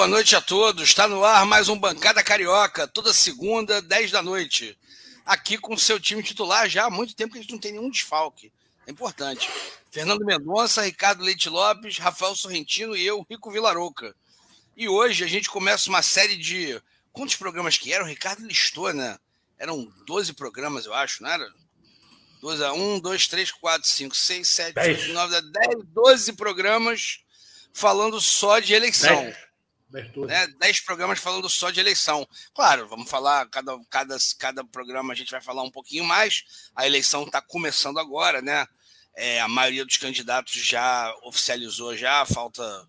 Boa noite a todos. Está no ar mais um Bancada Carioca, toda segunda, 10 da noite. Aqui com o seu time titular já há muito tempo que a gente não tem nenhum desfalque. É importante. Fernando Mendonça, Ricardo Leite Lopes, Rafael Sorrentino e eu, Rico Vilarouca. E hoje a gente começa uma série de. Quantos programas que eram? O Ricardo listou, né? Eram 12 programas, eu acho, não era? 12 a 1, 2, 3, 4, 5, 6, 7, 8, 9, 10, 12 programas falando só de eleição. Dez. Né? Dez programas falando só de eleição. Claro, vamos falar, cada, cada, cada programa a gente vai falar um pouquinho mais. A eleição está começando agora, né? É, a maioria dos candidatos já oficializou, já falta,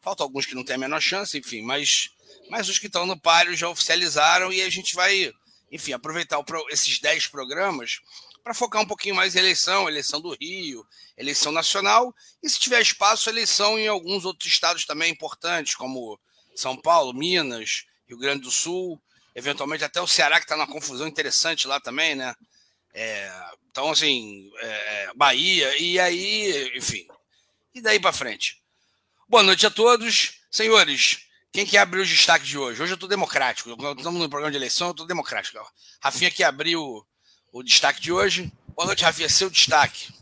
falta alguns que não têm a menor chance, enfim, mas, mas os que estão no páreo já oficializaram e a gente vai, enfim, aproveitar esses dez programas para focar um pouquinho mais em eleição, eleição do Rio, eleição nacional, e se tiver espaço, eleição em alguns outros estados também importantes, como São Paulo, Minas, Rio Grande do Sul, eventualmente até o Ceará, que está numa confusão interessante lá também, né? É, então, assim, é, é Bahia, e aí, enfim, e daí para frente. Boa noite a todos. Senhores, quem que abriu os destaques de hoje? Hoje eu estou democrático. Estamos no programa de eleição, eu estou democrático. Rafinha que abriu o destaque de hoje. Boa noite, Rafinha. Seu destaque.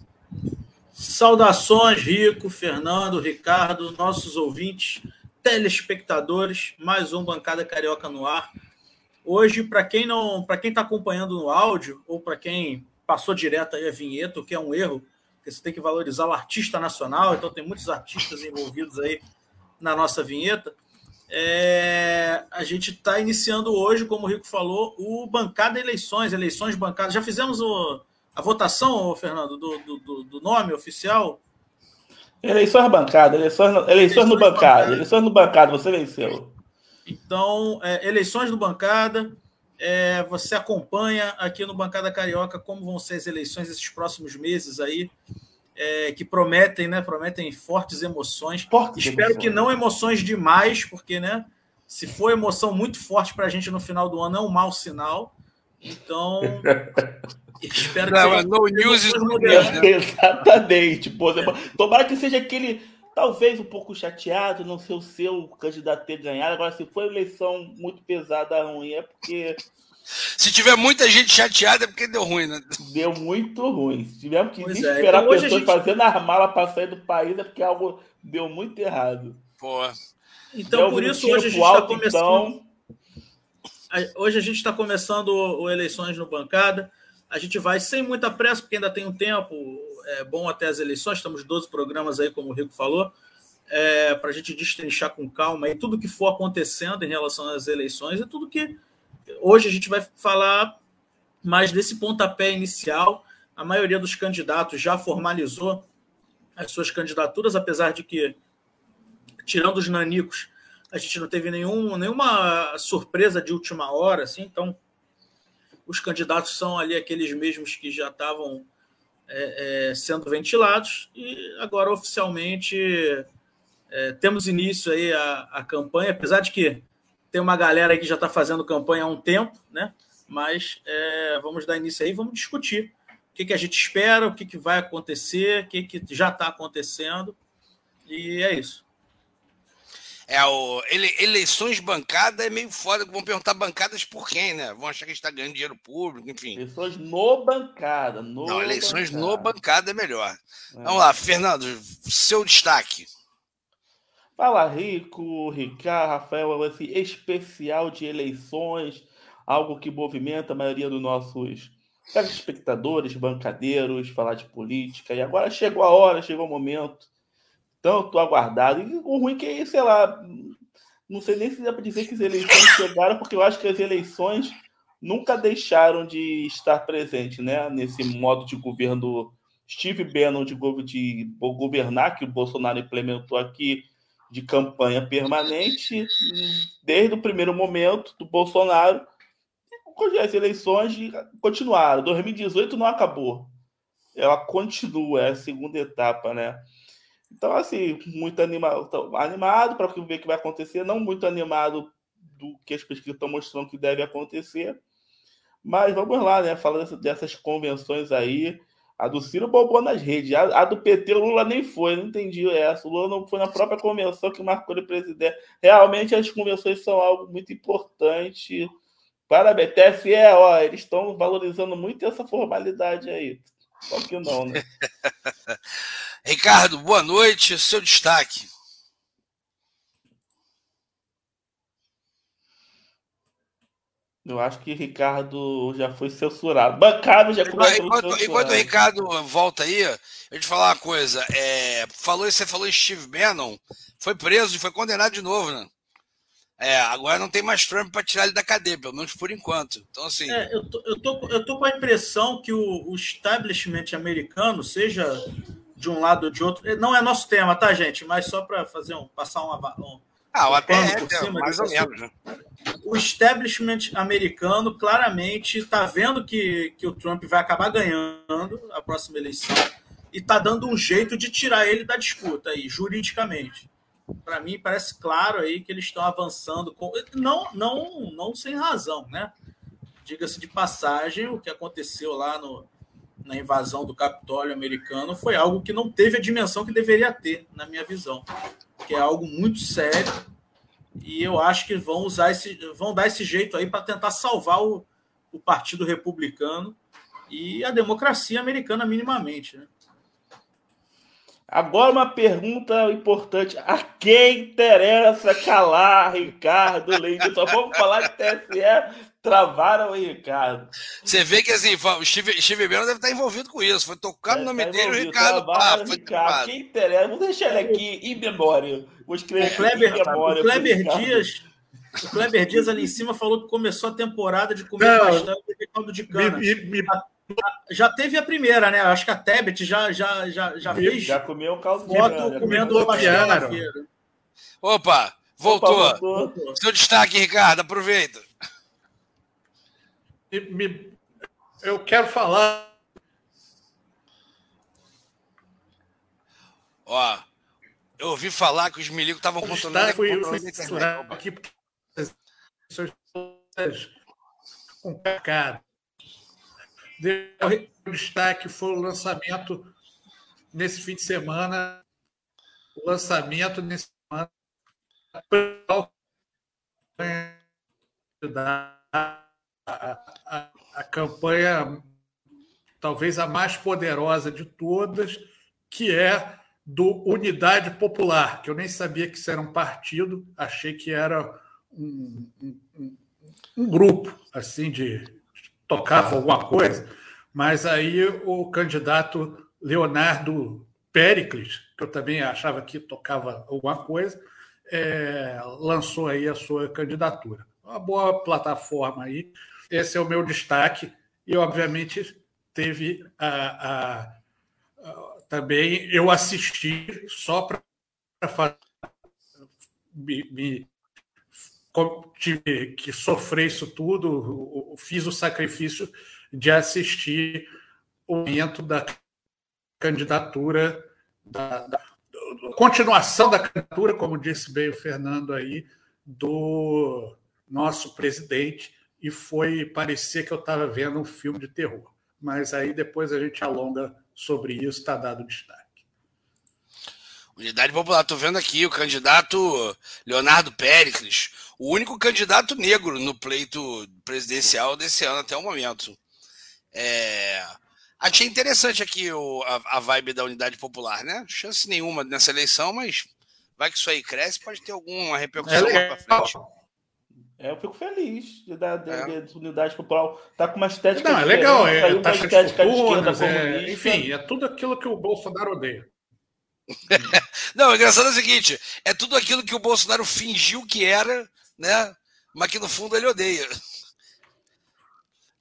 Saudações, Rico, Fernando, Ricardo, nossos ouvintes, telespectadores. Mais um Bancada Carioca no ar. Hoje, para quem não, para quem está acompanhando no áudio ou para quem passou direto aí a vinheta, o que é um erro, porque você tem que valorizar o artista nacional. Então tem muitos artistas envolvidos aí na nossa vinheta. É, a gente está iniciando hoje, como o Rico falou, o Bancada Eleições, eleições bancadas. Já fizemos o, a votação, Fernando, do, do, do, nome oficial? Eleições bancada, eleições, eleições, eleições no bancada, eleições no bancada, você venceu. Então, é, eleições do bancada, é, você acompanha aqui no Bancada Carioca como vão ser as eleições esses próximos meses aí é, que prometem, né? Prometem fortes emoções. Fortes Espero emoções. que não emoções demais, porque, né? Se for emoção muito forte para a gente no final do ano, é um mau sinal. Então, espero não, que. No news is no né? Exatamente. Pô, tomara que seja aquele, talvez um pouco chateado, não ser o seu candidato ter ganhado. Agora, se for eleição muito pesada, ruim, é porque se tiver muita gente chateada é porque deu ruim, né? Deu muito ruim. Se tivermos que pois é, esperar então, pessoas gente... fazendo as malas para sair do país é porque algo deu muito errado. Pô. Então, por isso, hoje a gente está começando. Então... Hoje a gente está começando o eleições no bancada. A gente vai sem muita pressa, porque ainda tem um tempo é bom até as eleições. Estamos 12 programas aí, como o Rico falou, é, para a gente destrinchar com calma aí tudo que for acontecendo em relação às eleições e tudo que Hoje a gente vai falar mais desse pontapé inicial. A maioria dos candidatos já formalizou as suas candidaturas, apesar de que, tirando os nanicos, a gente não teve nenhum, nenhuma surpresa de última hora, assim, então os candidatos são ali aqueles mesmos que já estavam é, é, sendo ventilados e agora oficialmente é, temos início aí a, a campanha, apesar de que tem uma galera que já está fazendo campanha há um tempo, né? Mas é, vamos dar início aí, vamos discutir o que, que a gente espera, o que, que vai acontecer, o que, que já está acontecendo. E é isso. É, o, ele, eleições bancada é meio foda, vão perguntar bancadas por quem, né? Vão achar que a gente está ganhando dinheiro público, enfim. Eleições no bancada. No Não, eleições bancada. no bancada é melhor. É. Vamos lá, Fernando, seu destaque. Fala Rico, Ricardo, Rafael, esse especial de eleições, algo que movimenta a maioria dos nossos espectadores, bancadeiros, falar de política. E agora chegou a hora, chegou o momento, tanto aguardado. E o ruim que é, sei lá, não sei nem se dá para dizer que as eleições chegaram, porque eu acho que as eleições nunca deixaram de estar presentes, né? Nesse modo de governo Steve Bannon de, de governar que o Bolsonaro implementou aqui de campanha permanente desde o primeiro momento do Bolsonaro. As eleições continuaram. 2018 não acabou. Ela continua, é a segunda etapa, né? Então, assim, muito animado, animado para ver o que vai acontecer, não muito animado do que as pesquisas estão mostrando que deve acontecer. Mas vamos lá, né? Falando dessas convenções aí, A do Ciro bombou nas redes. A, a, do PT, o Lula nem foi, não entendi essa. O Lula não foi na própria convenção que marcou ele presidente. Realmente, as convenções são algo muito importante. Parabéns. TSE, ó, eles estão valorizando muito essa formalidade aí. Só que não, né? Ricardo, boa noite. Seu destaque. Eu acho que Ricardo já foi censurado. Bancado já começou enquanto, enquanto o Ricardo volta aí, eu te falar uma coisa. É, falou, você falou Steve Bannon, foi preso e foi condenado de novo, né? É, agora não tem mais Trump para tirar ele da cadeia, pelo menos por enquanto. Então, assim. É, eu, tô, eu, tô, eu tô com a impressão que o, o establishment americano, seja de um lado ou de outro, não é nosso tema, tá, gente? Mas só para fazer um, passar uma, um, ah, o APR, é, mais ou menos. Né? O establishment americano claramente está vendo que, que o Trump vai acabar ganhando a próxima eleição e está dando um jeito de tirar ele da disputa aí, juridicamente. Para mim, parece claro aí que eles estão avançando, com, não, não, não sem razão, né? Diga-se de passagem, o que aconteceu lá no, na invasão do Capitólio americano foi algo que não teve a dimensão que deveria ter, na minha visão que é algo muito sério. E eu acho que vão usar esse, vão dar esse jeito aí para tentar salvar o, o Partido Republicano e a democracia americana minimamente. Né? Agora uma pergunta importante. A quem interessa calar Ricardo Leite? Só vamos falar de TSE Travaram o Ricardo. Você vê que assim, o Steve, Steve Bannon deve estar envolvido com isso. Foi tocar no é, nome tá dele, o Ricardo. Foi Ricardo. Quem interessa? Vou deixar ele aqui em memória. Vou escrever o Kleber, em memória. O Kleber Dias. O Kleber Dias ali em cima falou que começou a temporada de comer bastante caldo de cana. Me, me, me... Já teve a primeira, né? Acho que a Tebet já, já, já, já fez. Já comeu o caldo de cana. comendo bastante. Opa, voltou. Opa, voltou. Seu destaque, Ricardo, aproveita me, eu quero falar. Ó, eu ouvi falar que os milicos estavam controlando. Fui, eu fui aqui com cara. O destaque foi o lançamento nesse fim de semana. O lançamento nesse semana da a, a, campanha talvez a mais poderosa de todas, que é do Unidade Popular, que eu nem sabia que isso era um partido, achei que era um, um, um grupo assim de tocava alguma coisa, mas aí o candidato Leonardo Pericles, que eu também achava que tocava alguma coisa, é, lançou aí a sua candidatura. Uma boa plataforma aí esse é o meu destaque. E, obviamente, teve a, a, a também eu assisti só para me, me, tive que sofrer isso tudo, fiz o sacrifício de assistir o momento da candidatura, da, da, continuação da candidatura, como disse bem o Fernando aí, do nosso presidente, e foi parecer que eu estava vendo um filme de terror. Mas aí depois a gente alonga sobre isso, está dado destaque. Unidade Popular, estou vendo aqui o candidato Leonardo Péricles, o único candidato negro no pleito presidencial desse ano até o momento. É... Achei interessante aqui o, a, a, vibe da Unidade Popular, né? Chance nenhuma nessa eleição, mas vai que isso aí cresce, pode ter alguma repercussão é lá para frente. É, eu fico feliz de, da, é. de, unidade popular. Tá com uma estética. Não, é legal, é, tá uma estética de esquerda é, Enfim, é tudo aquilo que o Bolsonaro odeia. Não, o engraçado é o seguinte: é tudo aquilo que o Bolsonaro fingiu que era, né? Mas que no fundo ele odeia.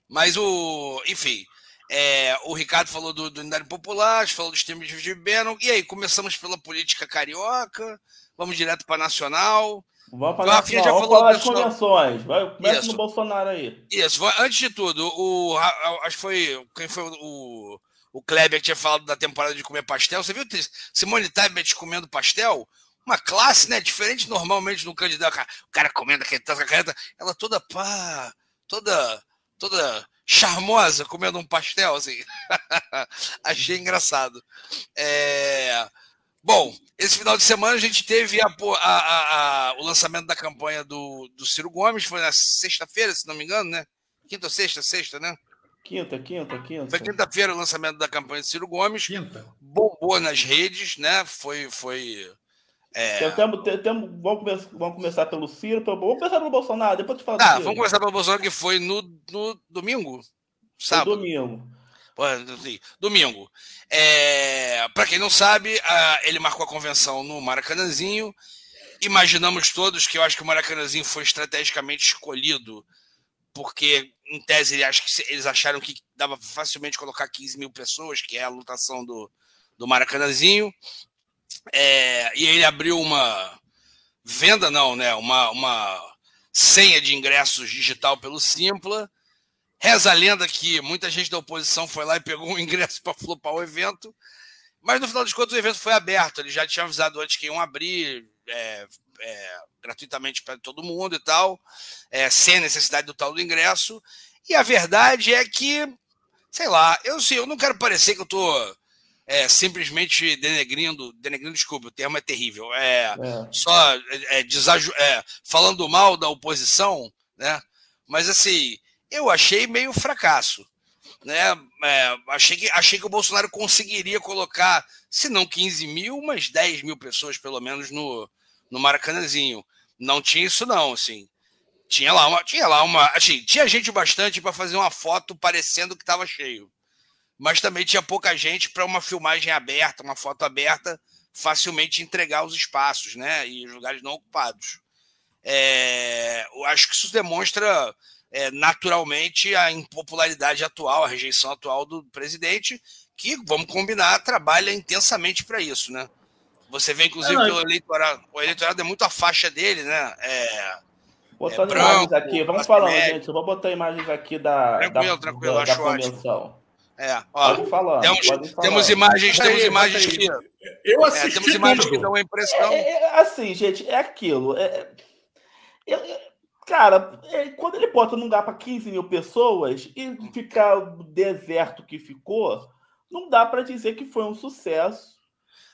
Mas o. Enfim. É, o Ricardo falou do, do Unidade Popular, falou dos termos de Bannon. E aí, começamos pela política carioca, vamos direto para nacional. Vamos para a já falou falar das convenções. Vai, começa Isso. no Bolsonaro aí. Isso. Antes de tudo, o, acho que foi. Quem foi o, o Kleber que tinha falado da temporada de comer pastel. Você viu Simone Tebet comendo pastel? Uma classe, né? Diferente normalmente do candidato. O cara comendo aquele caneta, ela toda pá, toda, toda charmosa comendo um pastel, assim. Achei engraçado. É... Bom, esse final de semana a gente teve a, a, a, o lançamento da campanha do, do Ciro Gomes, foi na sexta-feira, se não me engano, né? Quinta ou sexta? Sexta, né? Quinta, quinta, quinta. Foi quinta-feira o lançamento da campanha de Ciro Gomes. Quinta. Bombou nas redes, né? Foi. foi é... Temos, temos, vamos, começar, vamos começar pelo Ciro, pelo, vamos começar pelo Bolsonaro, depois te falo. Tá, vamos começar pelo Bolsonaro, que foi no, no domingo. Sábado. Foi domingo. Assim, domingo. É, Para quem não sabe, ele marcou a convenção no Maracanãzinho. Imaginamos todos que eu acho que o Maracanãzinho foi estrategicamente escolhido, porque, em tese, eles acharam que dava facilmente colocar 15 mil pessoas, que é a lotação do, do Maracanãzinho. É, e ele abriu uma venda, não, né? Uma, uma senha de ingressos digital pelo Simpla Reza a lenda que muita gente da oposição foi lá e pegou um ingresso para flopar o evento, mas no final das contas o evento foi aberto. Ele já tinha avisado antes que iam abrir é, é, gratuitamente para todo mundo e tal, é, sem necessidade do tal do ingresso. E a verdade é que, sei lá, eu, sim, eu não quero parecer que eu estou é, simplesmente denegrindo, denegrindo, desculpa, o termo é terrível, é, é. só é, é, falando mal da oposição, né? Mas assim, eu achei meio fracasso. Né? É, achei, que, achei que o Bolsonaro conseguiria colocar, se não 15 mil, mas 10 mil pessoas, pelo menos, no, no Maracanãzinho. Não tinha isso, não, assim. Tinha lá uma. Tinha lá uma. Assim, tinha gente bastante para fazer uma foto parecendo que estava cheio. Mas também tinha pouca gente para uma filmagem aberta, uma foto aberta, facilmente entregar os espaços, né? E os lugares não ocupados. É, eu acho que isso demonstra é, naturalmente a impopularidade atual, a rejeição atual do presidente, que, vamos combinar, trabalha intensamente para isso, né? Você vê, inclusive, é, que o eleitorado, o eleitorado é muito a faixa dele, né? É, Botando é branco, imagens aqui, vamos falando, médio. gente. Eu vou botar imagens aqui da, tranquilo, da, tranquilo, da, da convenção. É, ó, falando, temos, temos imagens, temos aí, imagens que. Eu assisti. É, temos imagens que dão a impressão. É, é, assim, gente, é aquilo. É, eu, Cara, é, quando ele bota num lugar para 15 mil pessoas e ficar o deserto que ficou, não dá para dizer que foi um sucesso.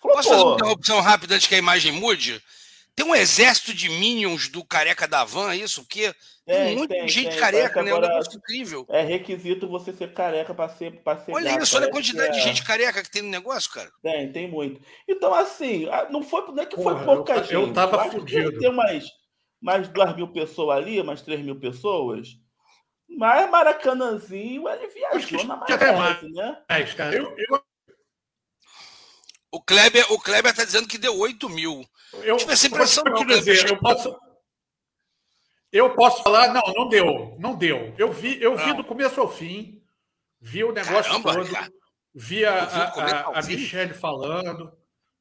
Posso fazer uma interrupção rápida antes que a imagem mude? Tem um exército de minions do careca da van, isso? Porque tem, muita tem, gente tem. careca, né? É um negócio incrível. É requisito você ser careca para ser, pra ser. Olha gato. isso, olha a quantidade de é. gente careca que tem no negócio, cara. Tem, tem muito. Então, assim, não foi, não é que foi Porra, pouca eu, gente. Eu tava fudido. Tem umas mais duas mil pessoas ali, mais três mil pessoas. Mas Maracanãzinho, ele viajou na maionese, né? É, cara, eu, eu... O Kleber, o Kleber tá dizendo que deu 8 mil. Eu tive essa impressão que dizer, eu posso, eu posso falar, não, não deu, não deu. Eu vi, eu vi do começo ao fim, vi o negócio Caramba, todo, cara. vi a, a, a Michelle falando.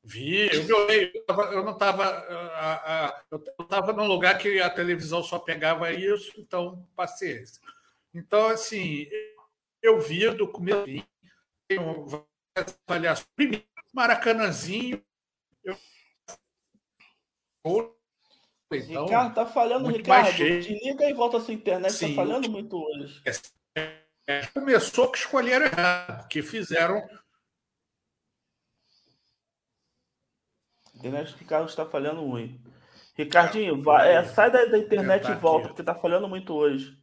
Vi, eu, eu, eu não estava. Eu estava num lugar que a televisão só pegava isso, então paciência. Então, assim, eu vi do começo tenho avaliações. Primeiro, Maracanãzinho. Eu... Então, Ricardo, tá falhando, Ricardo. Desliga e volta a sua internet, tá Sim, tá falhando muito hoje. É, é, começou que escolheram errado, que fizeram internet do Ricardo está falhando muito. Ricardinho, vai, é, sai da, da internet e volta, porque está falhando muito hoje.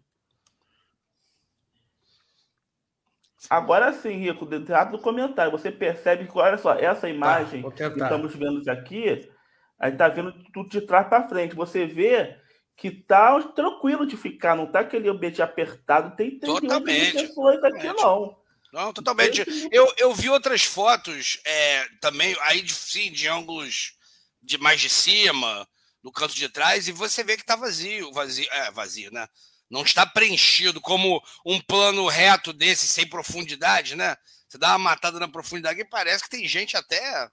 Agora sim, Rico, dentro do comentário, você percebe que, olha só, essa imagem tá, que estamos vendo aqui, a gente está vendo tudo de trás para frente. Você vê que tá tranquilo de ficar, não tá aquele ambiente apertado, tem, tem Totalmente. pessoas aqui, não. Não, totalmente. Eu, eu vi outras fotos é, também, aí de, sim, de ângulos de mais de cima, no canto de trás, e você vê que está vazio, vazio, é, vazio, né? Não está preenchido como um plano reto desse, sem profundidade, né? Você dá uma matada na profundidade e parece que tem gente até.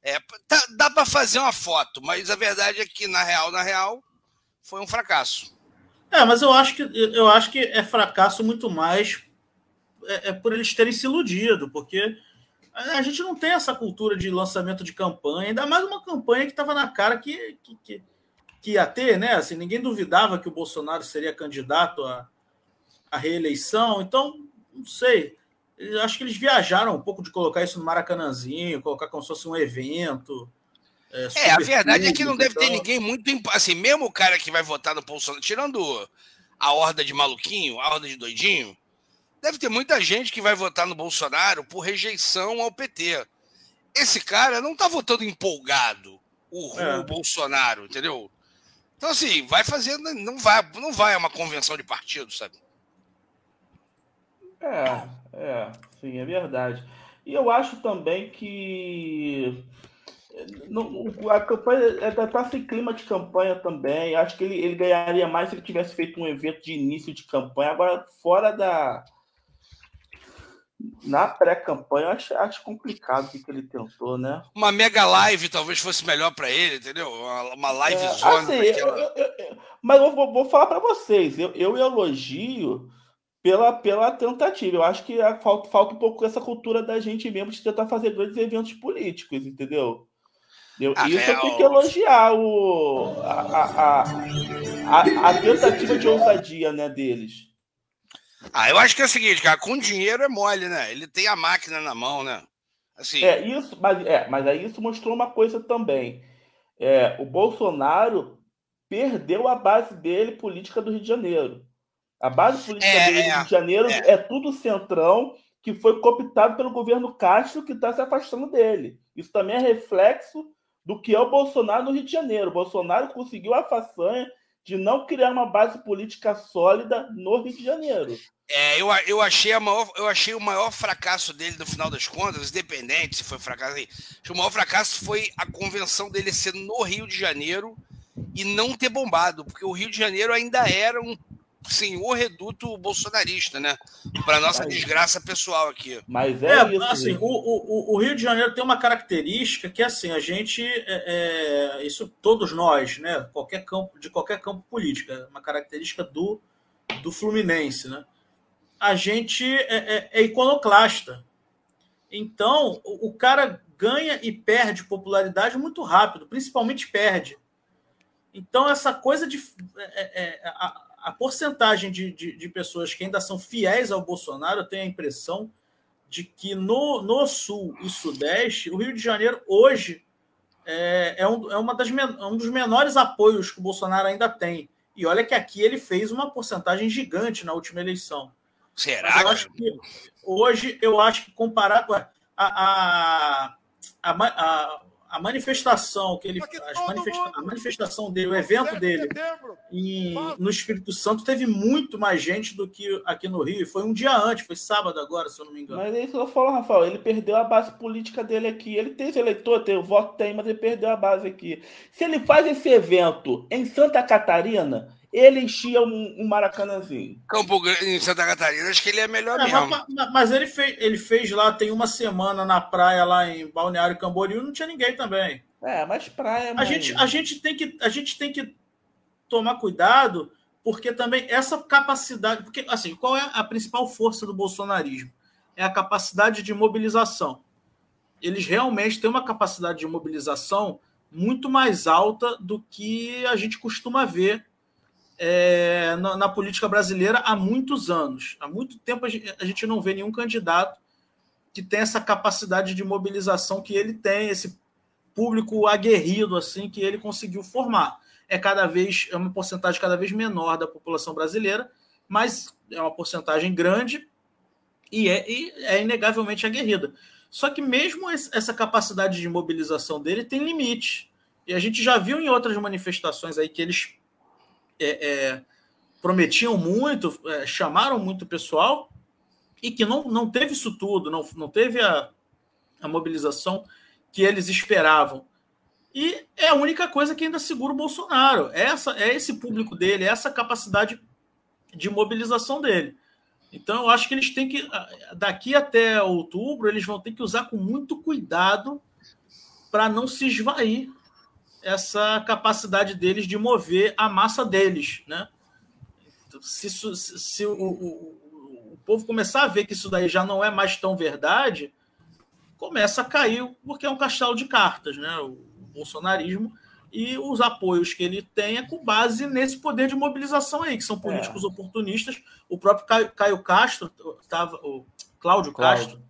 É, tá, dá para fazer uma foto, mas a verdade é que, na real, na real, foi um fracasso. É, mas eu acho que eu acho que é fracasso muito mais é, é por eles terem se iludido, porque a gente não tem essa cultura de lançamento de campanha, ainda mais uma campanha que estava na cara que, que, que, que, ia ter, né? Assim, ninguém duvidava que o Bolsonaro seria candidato a, a reeleição. Então, não sei. Eu acho que eles viajaram um pouco de colocar isso no Maracanãzinho, colocar como se fosse um evento. É, é a verdade é que não deve então... ter ninguém muito. Assim, mesmo o cara que vai votar no Bolsonaro, tirando a horda de maluquinho, a horda de doidinho, deve ter muita gente que vai votar no Bolsonaro por rejeição ao PT. Esse cara não tá votando empolgado o, é. o Bolsonaro, entendeu? Então, assim, vai fazendo. Não vai, não vai a uma convenção de partido, sabe? É, é, sim, é verdade. E eu acho também que a campanha está sem clima de campanha também. Acho que ele, ele ganharia mais se ele tivesse feito um evento de início de campanha. Agora, fora da. Na pré-campanha, acho, acho complicado o que, ele tentou, né? Uma mega live talvez fosse melhor para ele, entendeu? Uma, uma live é, zona. Assim, eu, eu, eu, mas eu vou, vou falar para vocês. Eu, eu elogio pela, pela tentativa. Eu acho que falta, falta um pouco essa cultura da gente mesmo de tentar fazer grandes eventos políticos, entendeu? Eu, ah, isso eu tenho que elogiar o, a, a, a, a, tentativa de ousadia né, deles. Ah, eu acho que é o seguinte, cara, com dinheiro é mole, né? Ele tem a máquina na mão, né? Assim... É, isso, mas, é, mas aí isso mostrou uma coisa também. É, o Bolsonaro perdeu a base dele política do Rio de Janeiro. A base política é, dele do Rio de Janeiro é. é tudo centrão que foi cooptado pelo governo Castro, que está se afastando dele. Isso também é reflexo do que é o Bolsonaro no Rio de Janeiro. O Bolsonaro conseguiu a façanha de não criar uma base política sólida no Rio de Janeiro. É, eu, eu, achei maior, eu achei o maior fracasso dele no final das contas, independente se foi fracasso aí. O maior fracasso foi a convenção dele ser no Rio de Janeiro e não ter bombado, porque o Rio de Janeiro ainda era um sim, o reduto bolsonarista, né? Para nossa mas, desgraça pessoal aqui. Mas é, é isso, assim, o, o, o, Rio de Janeiro tem uma característica que assim a gente, é, é, isso todos nós, né? Qualquer campo de qualquer campo político, é uma característica do do Fluminense, né? A gente é, é, é iconoclasta. Então, o, o cara ganha e perde popularidade muito rápido, principalmente perde. Então, essa coisa de. É, é, a, a porcentagem de, de, de, pessoas que ainda são fiéis ao Bolsonaro, eu tenho a impressão de que no, no Sul e Sudeste, o Rio de Janeiro hoje é, é, um, é uma das, um dos menores apoios que o Bolsonaro ainda tem. E olha que aqui ele fez uma porcentagem gigante na última eleição. Será? Eu acho que hoje eu acho que comparado a, a, a, a, a manifestação que ele manifesta, a manifestação dele, o evento dele em, no Espírito Santo teve muito mais gente do que aqui no Rio. Foi um dia antes, foi sábado agora, se eu não me engano. Mas é isso que eu falo, Rafael. Ele perdeu a base política dele aqui. Ele tem esse eleitor, tem o voto tem, mas ele perdeu a base aqui. Se ele faz esse evento em Santa Catarina, ele enchia um, um Maracanãzinho. Campo Grande, em Santa Catarina, acho que ele é melhor é, mesmo. Mas, mas, ele, fez, ele fez lá, tem uma semana na praia lá em Balneário Camboriú, não tinha ninguém também. É, mas praia. A gente, a, gente tem que, a gente tem que tomar cuidado, porque também essa capacidade. Porque, assim, qual é a principal força do bolsonarismo? É a capacidade de mobilização. Eles realmente têm uma capacidade de mobilização muito mais alta do que a gente costuma ver é, na, na, política brasileira há muitos anos. Há muito tempo a gente, a gente não vê nenhum candidato que tem essa capacidade de mobilização que ele tem, esse público aguerrido assim que ele conseguiu formar. É cada vez é uma porcentagem cada vez menor da população brasileira, mas é uma porcentagem grande e é, e é inegavelmente aguerrida. Só que mesmo essa capacidade de mobilização dele tem limite. E a gente já viu em outras manifestações aí que eles é, é, prometiam muito, é, chamaram muito pessoal e que não, não teve isso tudo, não, não teve a, a mobilização que eles esperavam. E é a única coisa que ainda segura o Bolsonaro. É essa, é esse público dele, é essa capacidade de mobilização dele. Então, eu acho que eles têm que, daqui até outubro, eles vão ter que usar com muito cuidado para não se esvair essa capacidade deles de mover a massa deles, né? Se, se, se o, o, o, povo começar a ver que isso daí já não é mais tão verdade, começa a cair, porque é um castelo de cartas, né? O bolsonarismo e os apoios que ele tem é com base nesse poder de mobilização aí, que são políticos é. oportunistas. O próprio Caio, Caio Castro, tava, o Cláudio, Cláudio. Castro,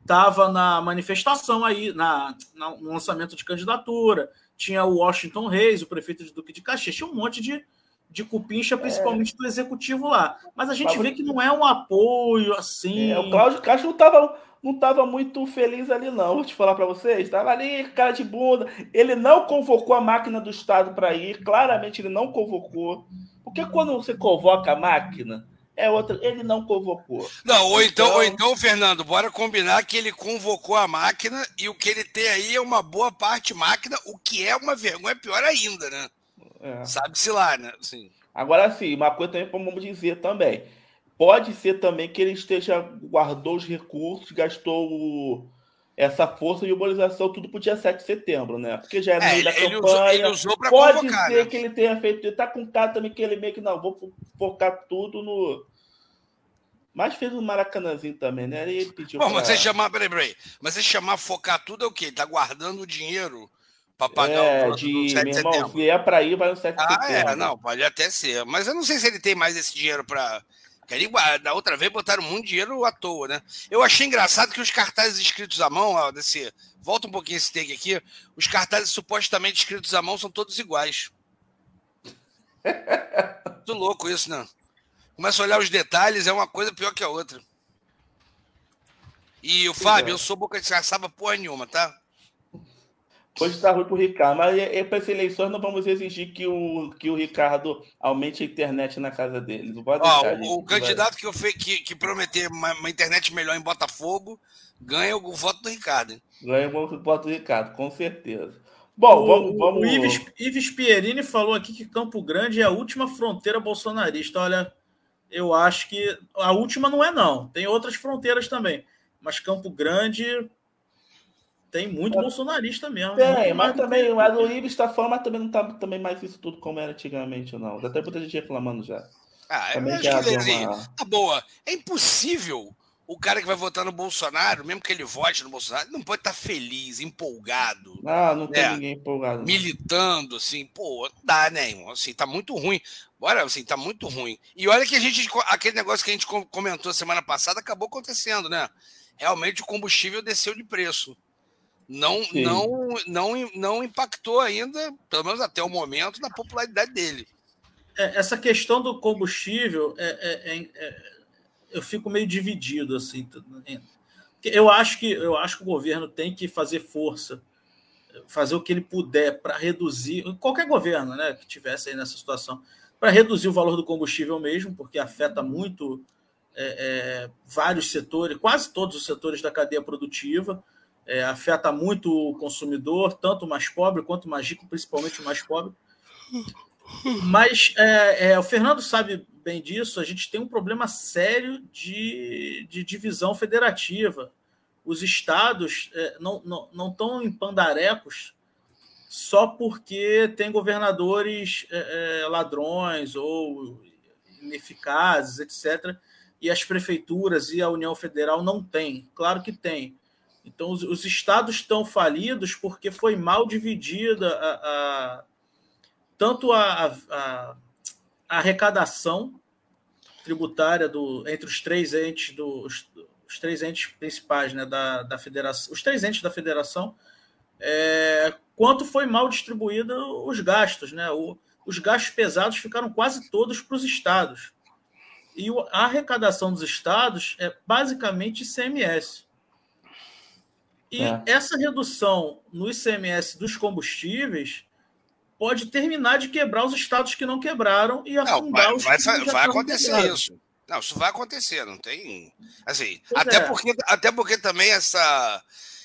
estava na manifestação aí, na, na, no lançamento de candidatura. Tinha o Washington Reis, o prefeito de Duque de Caxias, tinha um monte de, de cupincha, principalmente é. do executivo lá. Mas a gente vê que não é um apoio assim. É, o Cláudio Castro não estava não tava muito feliz ali, não. Vou te falar para vocês. Estava ali, cara de bunda. Ele não convocou a máquina do Estado para ir. Claramente, ele não convocou. Porque quando você convoca a máquina, é outra. Ele não convocou. Não, ou então, então, ou então, Fernando, bora combinar que ele convocou a máquina e o que ele tem aí é uma boa parte máquina, o que é uma vergonha pior ainda, né? É. Sabe-se lá, né? Assim. Agora sim, uma coisa também vamos dizer também. Pode ser também que ele esteja guardou os recursos, gastou o, essa força de mobilização tudo para o dia 7 de setembro, né? Porque já é no é, meio da campanha. Usou, ele usou pode convocar, ser né? que ele tenha feito. Ele tá com cara também que ele meio que não, vou focar tudo no. Mas fez um maracanãzinho também, né? Ele pediu. Bom, pra... mas você chamar, peraí, peraí. Mas você chamar focar tudo é o quê? Ele tá guardando o dinheiro para pagar é, o de, do 7 de setembro. se é para ir, vai no 7 de ah, setembro. Ah, é, não, pode até ser. Mas eu não sei se ele tem mais esse dinheiro para Da outra vez botaram muito dinheiro à toa, né? Eu achei engraçado que os cartazes escritos à mão, ó, desse, volta um pouquinho esse take aqui, os cartazes supostamente escritos à mão são todos iguais. Muito louco isso, né? Começa a olhar os detalhes, é uma coisa pior que a outra. E o Fábio, é. eu sou boca de caçaba porra nenhuma, tá? Hoje está ruim para o Ricardo, mas é, é para as eleições não vamos exigir que o, que o Ricardo aumente a internet na casa dele. Não pode Ó, o, o candidato que, eu fe, que, que prometer uma, uma, internet melhor em Botafogo ganha o, o voto do Ricardo. Hein? Ganha o voto do Ricardo, com certeza. Bom, o, vamos. vamos... O Ives, Ives Pierini falou aqui que Campo Grande é a última fronteira bolsonarista. Olha, eu acho que a última não é, não. Tem outras fronteiras também. Mas Campo Grande tem muito é. bolsonarista mesmo. Tem, mas também, mas o Ives está falando, mas também não está também mais isso tudo como era antigamente, não. Até muita gente reclamando já. Ah, também eu acho que uma... tá boa. É impossível o cara que vai votar no Bolsonaro, mesmo que ele vote no Bolsonaro, não pode estar tá feliz, empolgado. Ah, não tem né? ninguém empolgado. Militando, assim, pô, dá, né, irmão? Assim, tá muito ruim. Bora, assim, tá muito ruim. E olha que a gente, aquele negócio que a gente comentou semana passada acabou acontecendo, né? Realmente o combustível desceu de preço não, não, não, não impactou ainda, pelo menos até o momento, na popularidade dele. É, essa questão do combustível, é, é, é, é eu fico meio dividido assim. Eu acho que eu acho que o governo tem que fazer força, fazer o que ele puder para reduzir qualquer governo, né, que tivesse aí nessa situação, para reduzir o valor do combustível mesmo, porque afeta muito é, vários setores, quase todos os setores da cadeia produtiva é, afeta muito o consumidor, tanto o mais pobre quanto o mais rico, principalmente o mais pobre. Mas é, é, o Fernando sabe bem disso, a gente tem um problema sério de, de divisão federativa. Os estados é, não, não, não estão em pandarecos só porque tem governadores é, é, ladrões ou ineficazes, etc. E as prefeituras e a União Federal não têm. Claro que tem então, os, os estados estão falidos porque foi mal dividida a, a tanto a, a, a, arrecadação tributária do, entre os três entes dos os três entes principais né, da, da federação, os três entes da federação, é, quanto foi mal distribuído os gastos. Né? O, os gastos pesados ficaram quase todos para os estados. E a arrecadação dos estados é basicamente ICMS. E é. essa redução no ICMS dos combustíveis pode terminar de quebrar os estados que não quebraram e afundar não, vai, os vai, vai acontecer quebrados. isso. Não, isso vai acontecer, não tem. Assim, até, é. porque, até porque também essa,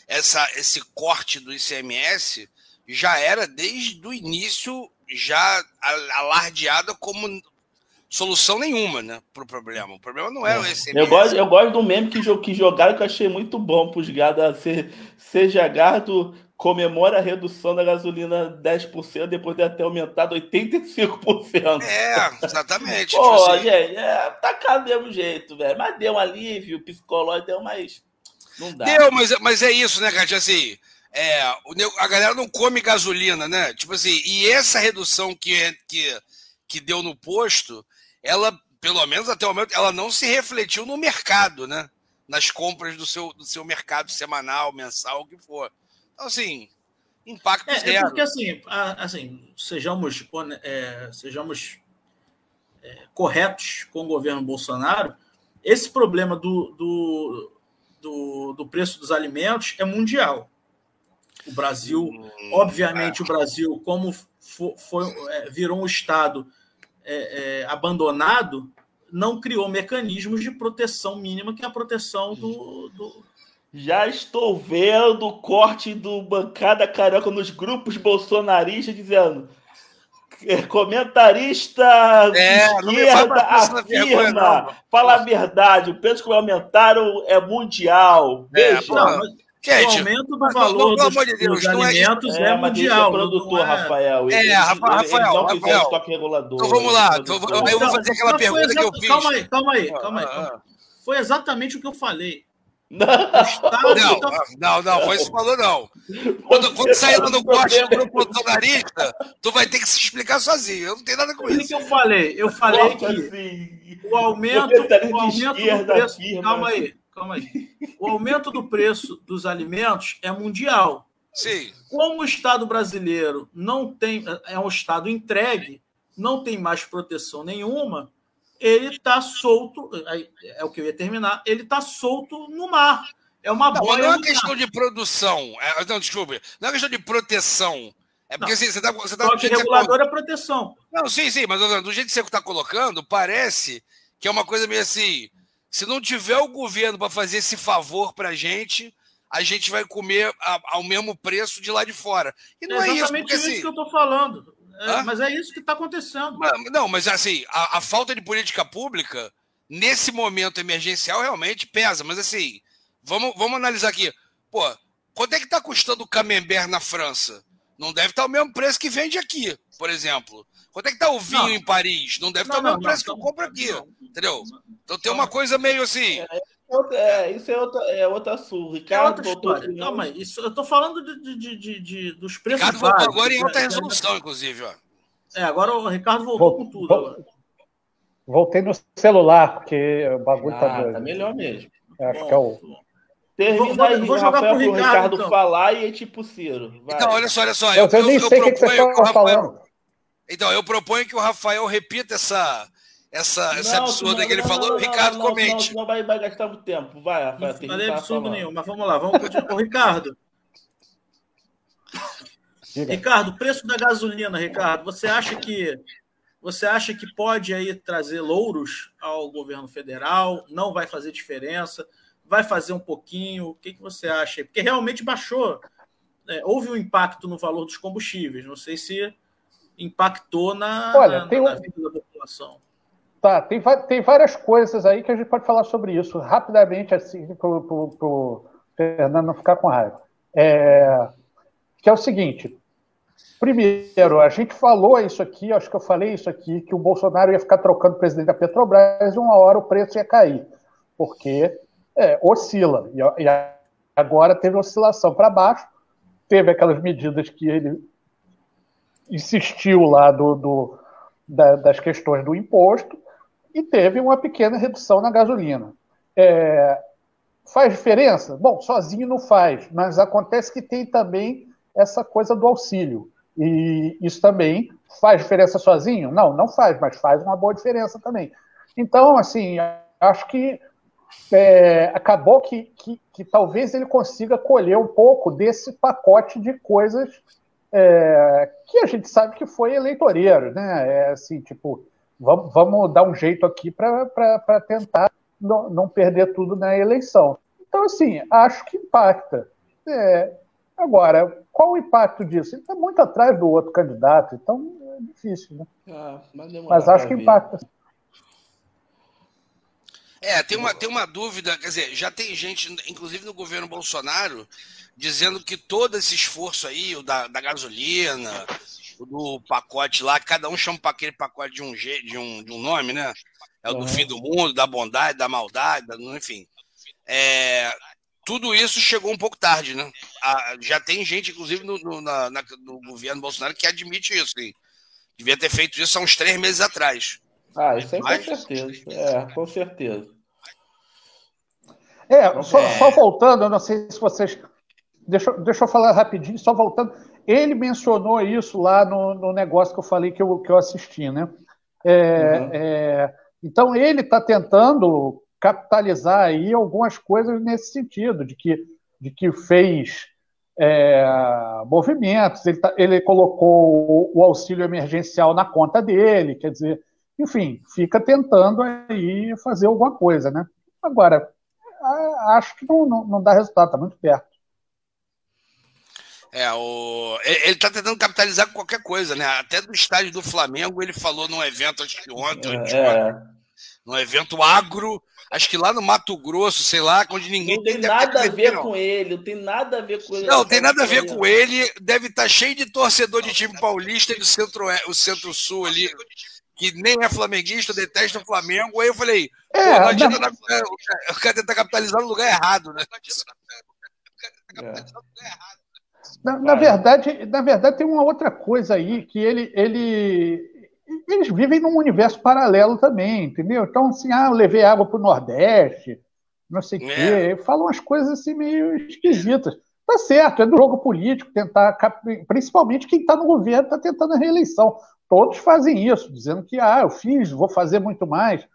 essa, esse corte do ICMS já era desde o início já alardeada como solução nenhuma, né, pro problema. O problema não é, é. o SMS. Eu gosto, eu gosto do meme que, que jogaram que eu achei muito bom pros gados. Seja gado comemora a redução da gasolina 10% depois de ter aumentado 85%. É, exatamente. Pô, tipo assim. gente, é, tá caro do mesmo jeito, velho. Mas deu um alívio psicológico, deu mais. Não dá. Deu, mas, mas é isso, né? Tipo assim, é, a galera não come gasolina, né? Tipo assim, e essa redução que, é, que, que deu no posto, ela, pelo menos até o momento, ela não se refletiu no mercado, né? Nas compras do seu, do seu mercado semanal, mensal, o que for. Então, assim, impacto é, zero. É porque, assim, assim sejamos, é, sejamos é, corretos com o governo Bolsonaro, esse problema do, do, do, do preço dos alimentos é mundial. O Brasil, hum, obviamente, é. o Brasil, como foi, foi é, virou um Estado é, é, abandonado, não criou mecanismos de proteção mínima, que é a proteção do, do... Já estou vendo o corte do bancada carioca nos grupos bolsonaristas dizendo comentarista é, esquerda afirma, fala a verdade, o preço que aumentaram é mundial. É, Veja. Não, Gente, o aumento do valor dos, de Deus, dos alimentos é, é mundial. É produtor, é... Rafael. É, ele, Rafael, ele, ele não Rafael. estoque regulador. Então vamos lá. Então, eu vou fazer aquela pergunta que eu fiz. Calma aí, calma aí, calma aí. Calma aí. Foi exatamente o que eu falei. Não, não, não, foi isso que falou, não. Quando, quando sair lá no corte do bolsonarista, tu vai ter que se explicar sozinho. Eu não tenho nada com isso. O que eu falei? Eu falei que assim, o aumento, o aumento do preço. Calma aí, calma aí. O aumento do preço dos alimentos é mundial. Sim. Como o Estado brasileiro não tem, é um Estado entregue, não tem mais proteção nenhuma, ele está solto, é o que eu ia terminar, ele está solto no mar. É uma não, boia. Não é uma questão mar. de produção, é, não, desculpe, não é questão de proteção. É porque assim, você está. Você tá, você regulador você... é proteção. Não, sim, sim, mas do jeito que você está colocando, parece que é uma coisa meio assim. Se não tiver o governo para fazer esse favor para a gente, a gente vai comer a, ao mesmo preço de lá de fora. E não é, é isso. Porque, isso assim, que eu estou falando. É, mas é isso que está acontecendo. Não, mas assim, a, a, falta de política pública, nesse momento emergencial, realmente pesa. Mas assim, vamos, vamos analisar aqui. Pô, quanto é que está custando o camembert na França? Não deve estar tá o mesmo preço que vende aqui, por exemplo. Quanto é que está o vinho não. em Paris? Não deve estar tá o mesmo preço que eu compro aqui. Entendeu? Então tem uma coisa meio assim. É, é, é, isso é outra, é outra sul. Ricardo é outra história. Calma aí, isso, eu estou falando de, de, de, de, dos preços. Ricardo voltou agora em alta né? resolução, inclusive. Ó. É, agora o Ricardo voltou com tudo. Agora. Voltei no celular, porque o bagulho tá ah, tá doido. Tá melhor mesmo. Acho que é o. Termina vou, aí, vou jogar Rafael, pro Ricardo, Ricardo então. falar e é tipo Ciro. Vai. Então, olha só, olha só. Eu, eu, eu nem eu sei o que, você está falando. Então, eu proponho que o Rafael repita essa, essa, essa absurda que ele não, falou, não, Ricardo não, comente. Não, vai, vai gastar muito tempo. Vai, Rafael. Não falei absurdo nenhum, mas vamos lá, vamos continuar. Ô, Ricardo. Ricardo, preço da gasolina, Ricardo, você acha que você acha que pode aí trazer louros ao governo federal? Não vai fazer diferença? Vai fazer um pouquinho? O que, que você acha? Porque realmente baixou. É, houve um impacto no valor dos combustíveis. Não sei se impactou na, Olha, na, tem na vida da população. Tá, tem, tem várias coisas aí que a gente pode falar sobre isso rapidamente, assim, para o Fernando não ficar com raiva. É, que é o seguinte: primeiro, a gente falou isso aqui, acho que eu falei isso aqui, que o Bolsonaro ia ficar trocando o presidente da Petrobras e uma hora o preço ia cair, porque é, oscila. E, e agora teve oscilação para baixo, teve aquelas medidas que ele insistiu lá do, do da, das questões do imposto e teve uma pequena redução na gasolina. É, faz diferença? Bom, sozinho não faz, mas acontece que tem também essa coisa do auxílio. E isso também faz diferença sozinho? Não, não faz, mas faz uma boa diferença também. Então, assim, acho que é, acabou que, que, que, talvez ele consiga colher um pouco desse pacote de coisas é, que a gente sabe que foi eleitoreiro, né? É assim, tipo, vamos, vamos dar um jeito aqui para tentar não, não, perder tudo na eleição. Então, assim, acho que impacta. É, agora, qual o impacto disso? Ele está muito atrás do outro candidato, então é difícil, né? Ah, mas, mas acho que impacta. É, tem uma, tem uma dúvida, quer dizer, já tem gente, inclusive no governo Bolsonaro, dizendo que todo esse esforço aí, o da, da gasolina, do pacote lá, cada um chama para aquele pacote de um, de, um, de um nome, né? É o do fim do mundo, da bondade, da maldade, da, enfim. É, tudo isso chegou um pouco tarde, né? Ah, já tem gente, inclusive, no, no, na, no, governo Bolsonaro que admite isso. Sim. Devia ter feito isso há uns três meses atrás. Ah, isso aí com certeza. É, com certeza. É, só, é... só voltando, eu não sei se vocês. Deixa, deixa eu falar rapidinho, só voltando. Ele mencionou isso lá no, no negócio que eu falei que eu, que eu assisti, né? É, uhum. é, então ele está tentando capitalizar aí algumas coisas nesse sentido, de que, de que fez é, movimentos, ele, tá, ele colocou o auxílio emergencial na conta dele, quer dizer, enfim, fica tentando aí fazer alguma coisa, né? Agora, acho que não, não, não dá resultado, está muito perto. É, o... ele está tentando capitalizar qualquer coisa, né? Até do estádio do Flamengo, ele falou num evento, acho que ontem, é, é. num evento agro, acho que lá no Mato Grosso, sei lá, onde ninguém não tem nada a ver não. com ele, não tem nada a ver com ele. Não, tem nada a ver com ele. Deve estar tá cheio de torcedor de time paulista e do centro, o centro-sul ali, que nem é flamenguista, detesta o Flamengo. Aí eu falei, é, pô, não adianta não... o cara tentar capitalizar no lugar errado, né? É. Na, na, verdade, na verdade, tem uma outra coisa aí que ele, ele eles vivem num universo paralelo também, entendeu? Então, assim, ah, eu levei água para o Nordeste, não sei o é. quê, falam umas coisas assim meio esquisitas. Tá certo, é do jogo político tentar, principalmente quem está no governo está tentando a reeleição. Todos fazem isso, dizendo que ah, eu fiz, vou fazer muito mais.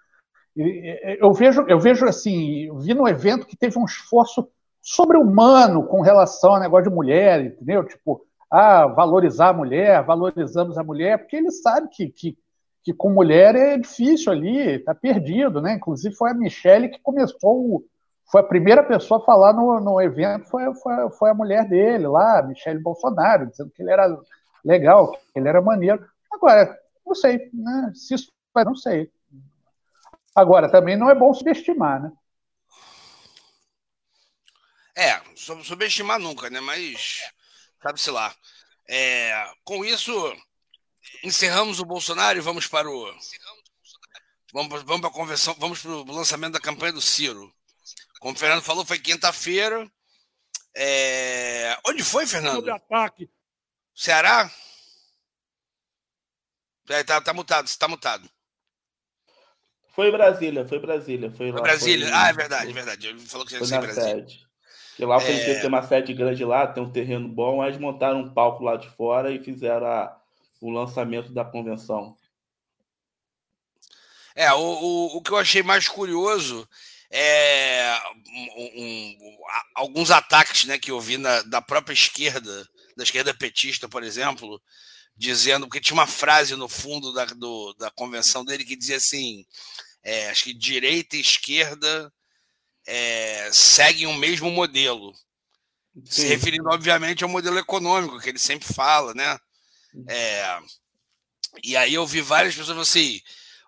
Eu vejo, eu vejo assim, vi no evento que teve um esforço sobre-humano com relação ao negócio de mulher, entendeu? Tipo, ah, valorizar a mulher, valorizamos a mulher, porque ele sabe que, que, que com mulher é difícil ali, está perdido, né? Inclusive foi a Michelle que começou, foi a primeira pessoa a falar no, no evento, foi, foi, foi a mulher dele lá, Michelle Bolsonaro, dizendo que ele era legal, que ele era maneiro. Agora, não sei, né? Se isso vai, não sei. Agora, também não é bom subestimar, né? É, subestimar nunca, né? Mas sabe-se lá. É, com isso, encerramos o Bolsonaro e vamos para o. Vamos, vamos para a convenção, vamos para o lançamento da campanha do Ciro. Como o Fernando falou, foi quinta-feira. É... Onde foi, Fernando? Sobre ataque. Ceará? É, tá, tá mutado, está mutado. Foi Brasília, foi Brasília. Foi, lá, Brasília. Foi... Ah, é verdade, é verdade. Ele falou que ia ser Brasília. Sede. Que lá foi é... ter uma sede grande lá, tem um terreno bom, eles montaram um palco lá de fora e fizeram a, o lançamento da convenção. É, o, o, o que eu achei mais curioso é um, um, alguns ataques né, que eu vi na, da própria esquerda, da esquerda petista, por exemplo, dizendo que tinha uma frase no fundo da, do, da convenção dele que dizia assim: é, acho que direita e esquerda é, seguem o mesmo modelo. Sim. Se referindo, obviamente, ao modelo econômico que ele sempre fala, né? É, e aí eu vi várias pessoas assim: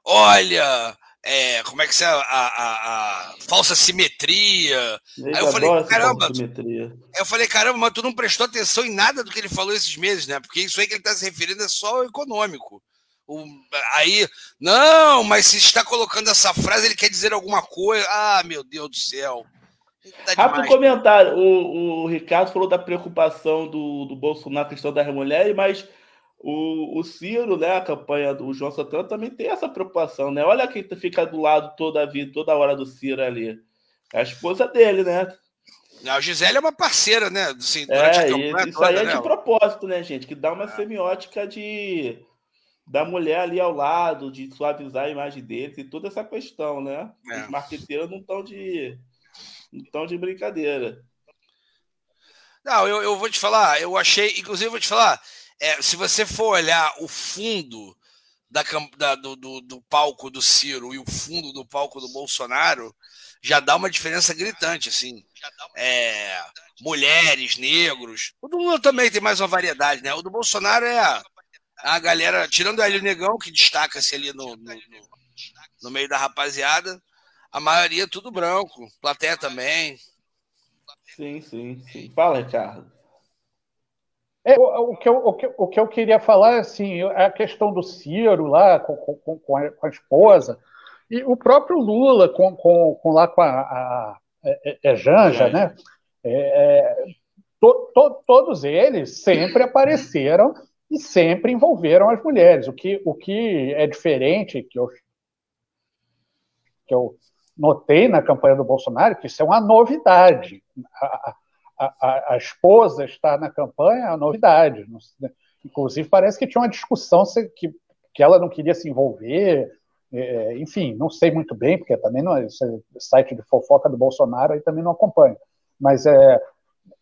olha, é, como é que é a, a, a falsa simetria? Eu aí eu falei, caramba. Eu falei, caramba, mas tu não prestou atenção em nada do que ele falou esses meses, né? Porque isso aí que ele está se referindo é só o econômico. O, aí, não, mas se está colocando essa frase, ele quer dizer alguma coisa. Ah, meu Deus do céu. Tá Rápido comentário. O, o, Ricardo falou da preocupação do, do Bolsonaro na questão das mulheres, mas o, o Ciro, né, a campanha do João Santana, também tem essa preocupação, né? Olha quem fica do lado toda a vida, toda hora do Ciro ali. É a esposa dele, né? A Gisele é uma parceira, né? Assim, é, isso aí é de propósito, né, gente? Que dá uma é. semiótica de da mulher ali ao lado, de suavizar a imagem deles e toda essa questão, né? É. Os marqueteiros não estão de, não estão de brincadeira. Não, eu, eu vou te falar, eu achei, inclusive, vou te falar, é, se você for olhar o fundo da, da do, do, do, palco do Ciro e o fundo do palco do Bolsonaro, já dá uma diferença gritante, assim. É, mulheres, negros. O do Lula também tem mais uma variedade, né? O do Bolsonaro é a galera, tirando o Hélio Negão, que destaca-se ali no, no, no, no, meio da rapaziada, a maioria é tudo branco, plateia também. Sim, sim, sim. Fala, Ricardo. É, o, o, que eu, o, que, o que eu queria falar é assim, a questão do Ciro lá com, com, com, a, com a esposa, e o próprio Lula com, com, com lá com a, a, é, é, é Janja, né? É, to, to, todos eles sempre apareceram e sempre envolveram as mulheres. O que, o que é diferente, que eu, que eu notei na campanha do Bolsonaro, que isso é uma novidade. A, a, a, esposa estar na campanha é uma novidade. Inclusive, parece que tinha uma discussão que, que ela não queria se envolver. É, enfim, não sei muito bem, porque também não é, é site de fofoca do Bolsonaro aí também não acompanho. Mas é,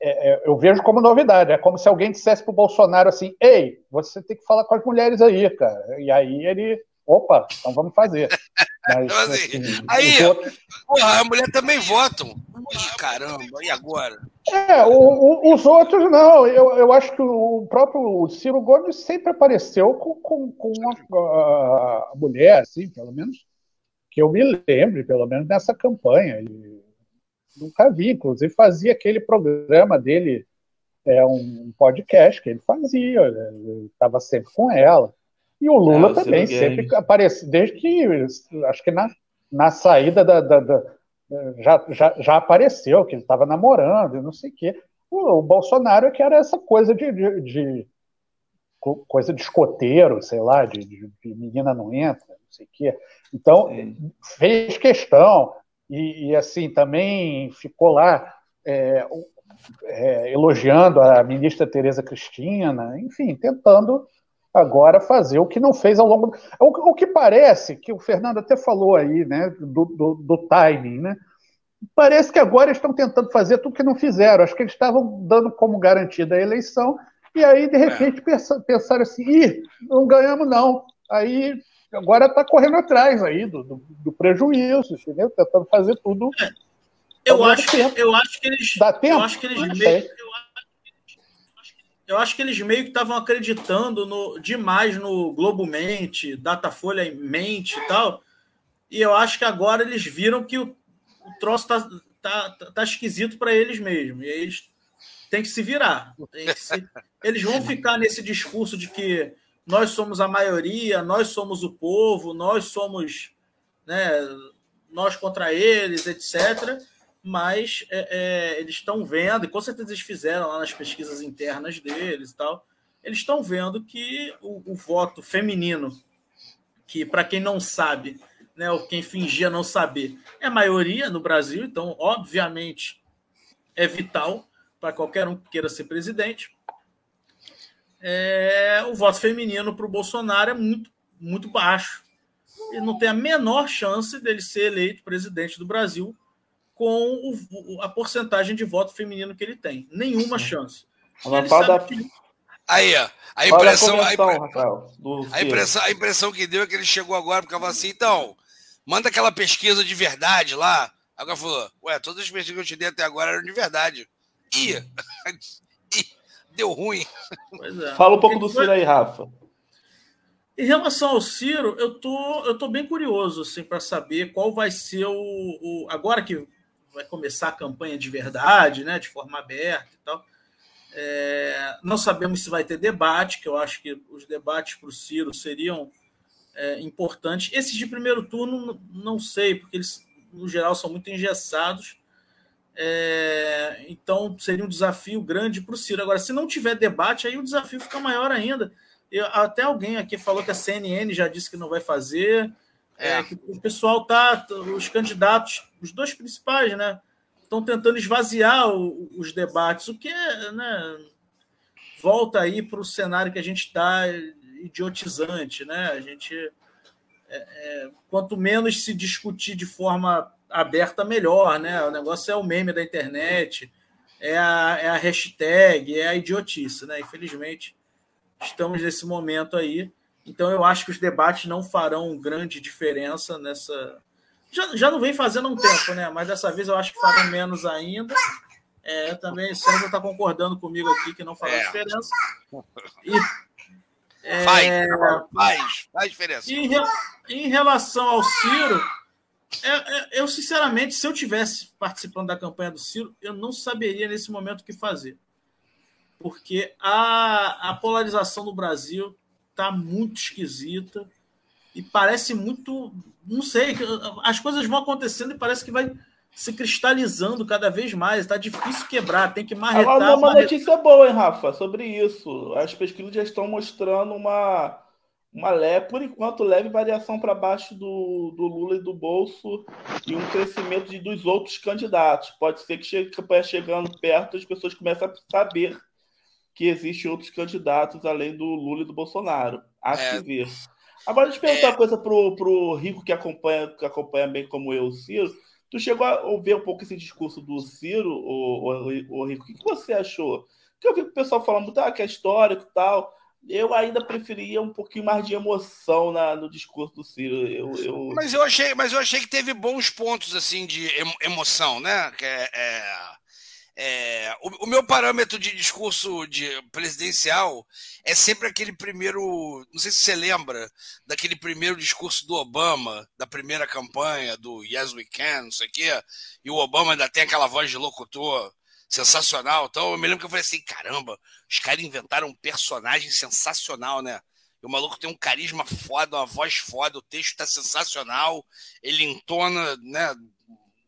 é, é, eu vejo como novidade. É como se alguém dissesse para o Bolsonaro assim: Ei, você tem que falar com as mulheres aí, cara. E aí ele, opa, então vamos fazer. Mas, então, assim, assim, aí, outros... porra, a mulher também votam. Ih, caramba, e agora? É, o, o, os outros não. Eu, eu acho que o próprio Ciro Gomes sempre apareceu com, com, com a, a mulher, assim, pelo menos que eu me lembre, pelo menos nessa campanha. E nunca vi, inclusive fazia aquele programa dele, é um podcast que ele fazia, estava sempre com ela. E o Lula é, também sempre aparecia, desde que acho que na, na saída da, da, da já, já, já apareceu que ele estava namorando e não sei o quê. O, o, Bolsonaro é que era essa coisa de, de, de coisa de escoteiro, sei lá, de, de, de, menina não entra, não sei o quê. Então, fez questão, e, e, assim, também ficou lá é, é, elogiando a ministra Tereza Cristina, enfim, tentando agora fazer o que não fez ao longo. O, o que parece, que o Fernando até falou aí, né, do, do, do timing, né? Parece que agora estão tentando fazer tudo que não fizeram. Acho que eles estavam dando como garantida a eleição, e aí, de repente, é. pensaram assim: ih, não ganhamos, não. Aí agora está correndo atrás aí do, do, do, prejuízo, entendeu? Tentando fazer tudo. É. Eu acho, que, eu acho que eles. Dá tempo? Eu acho que eles meio, eu acho que eles meio que estavam acreditando no, demais no Globo Mente, Datafolha Mente e tal. E eu acho que agora eles viram que o, o troço tá, tá, tá esquisito para eles mesmo. E eles têm que se virar. Que se, eles vão ficar nesse discurso de que nós somos a maioria, nós somos o povo, nós somos né, nós contra eles, etc. Mas é, é, eles estão vendo, e com certeza eles fizeram lá nas pesquisas internas deles e tal, eles estão vendo que o, o, voto feminino, que para quem não sabe, né, ou quem fingia não saber, é maioria no Brasil, então, obviamente, é vital para qualquer um que queira ser presidente é, o voto feminino para o Bolsonaro é muito, muito baixo. Ele não tem a menor chance dele ser eleito presidente do Brasil com o, a porcentagem de voto feminino que ele tem. Nenhuma chance. Que... Aí, ó. A impressão, a, impre... Rafael, a, impressão, a impressão que deu é que ele chegou agora porque falou assim, então, manda aquela pesquisa de verdade lá. Agora falou, ué, todas as pesquisas que eu te dei até agora eram de verdade. Ih, deu ruim. É. Fala um pouco do Ciro aí, Rafa. Em relação ao Ciro, eu tô, eu tô bem curioso assim, para saber qual vai ser o, o, Agora que vai começar a campanha de verdade, né, de forma aberta e tal. É, não sabemos se vai ter debate, que eu acho que os debates para o Ciro seriam é, importantes. Esses de primeiro turno, não sei, porque eles, no geral, são muito engessados. É, então seria um desafio grande para o Ciro. Agora, se não tiver debate, aí o desafio fica maior ainda. Eu, até alguém aqui falou que a CNN já disse que não vai fazer. É. É, que o pessoal tá, os candidatos, os dois principais, né, estão tentando esvaziar o, os debates, o que é, né, volta aí para o cenário que a gente está idiotizante, né? A gente é, é, quanto menos se discutir de forma aberta, melhor, né? O negócio é o meme da internet, é a, é a hashtag, é a idiotice, né? Infelizmente, estamos nesse momento aí. Então, eu acho que os debates não farão grande diferença nessa. Já, já não vem fazendo um tempo, né? Mas dessa vez eu acho que farão menos ainda. É, também o Sérgio está concordando comigo aqui que não fará é. diferença. E, é, faz, faz, faz diferença. Em, em relação ao Ciro, é, é, eu, sinceramente, se eu tivesse participando da campanha do Ciro, eu não saberia nesse momento o que fazer. Porque a, a polarização no Brasil está muito esquisita e parece muito. Não sei, as coisas vão acontecendo e parece que vai se cristalizando cada vez mais. Está difícil quebrar, tem que marretar. Agora, uma notícia boa, hein, Rafa, sobre isso. As pesquisas já estão mostrando uma, uma leve, por enquanto, leve variação para baixo do, do Lula e do Bolso e um crescimento de, dos outros candidatos. Pode ser que chegue, chegando perto as pessoas começam a saber que existem outros candidatos além do Lula e do Bolsonaro. Há é. que ver. Agora, deixa eu perguntar é. uma coisa pro, pro Rico que acompanha, que acompanha bem como eu, o Ciro. Tu chegou a ouvir um pouco esse discurso do Ciro, o, o, o Rico? O que você achou? Porque eu vi o pessoal falando ah, que é histórico e tal. Eu ainda preferia um pouquinho mais de emoção na, no discurso do Ciro. Eu, eu... Mas, eu achei, mas eu achei que teve bons pontos assim de emoção, né? Que é, é é, o, o, meu parâmetro de discurso de presidencial é sempre aquele primeiro. Não sei se você lembra daquele primeiro discurso do Obama, da primeira campanha, do Yes We Can, não sei o quê, e o Obama ainda tem aquela voz de locutor sensacional. Então eu me lembro que eu falei assim: caramba, os caras inventaram um personagem sensacional, né? o maluco tem um carisma foda, uma voz foda, o texto tá sensacional, ele entona, né?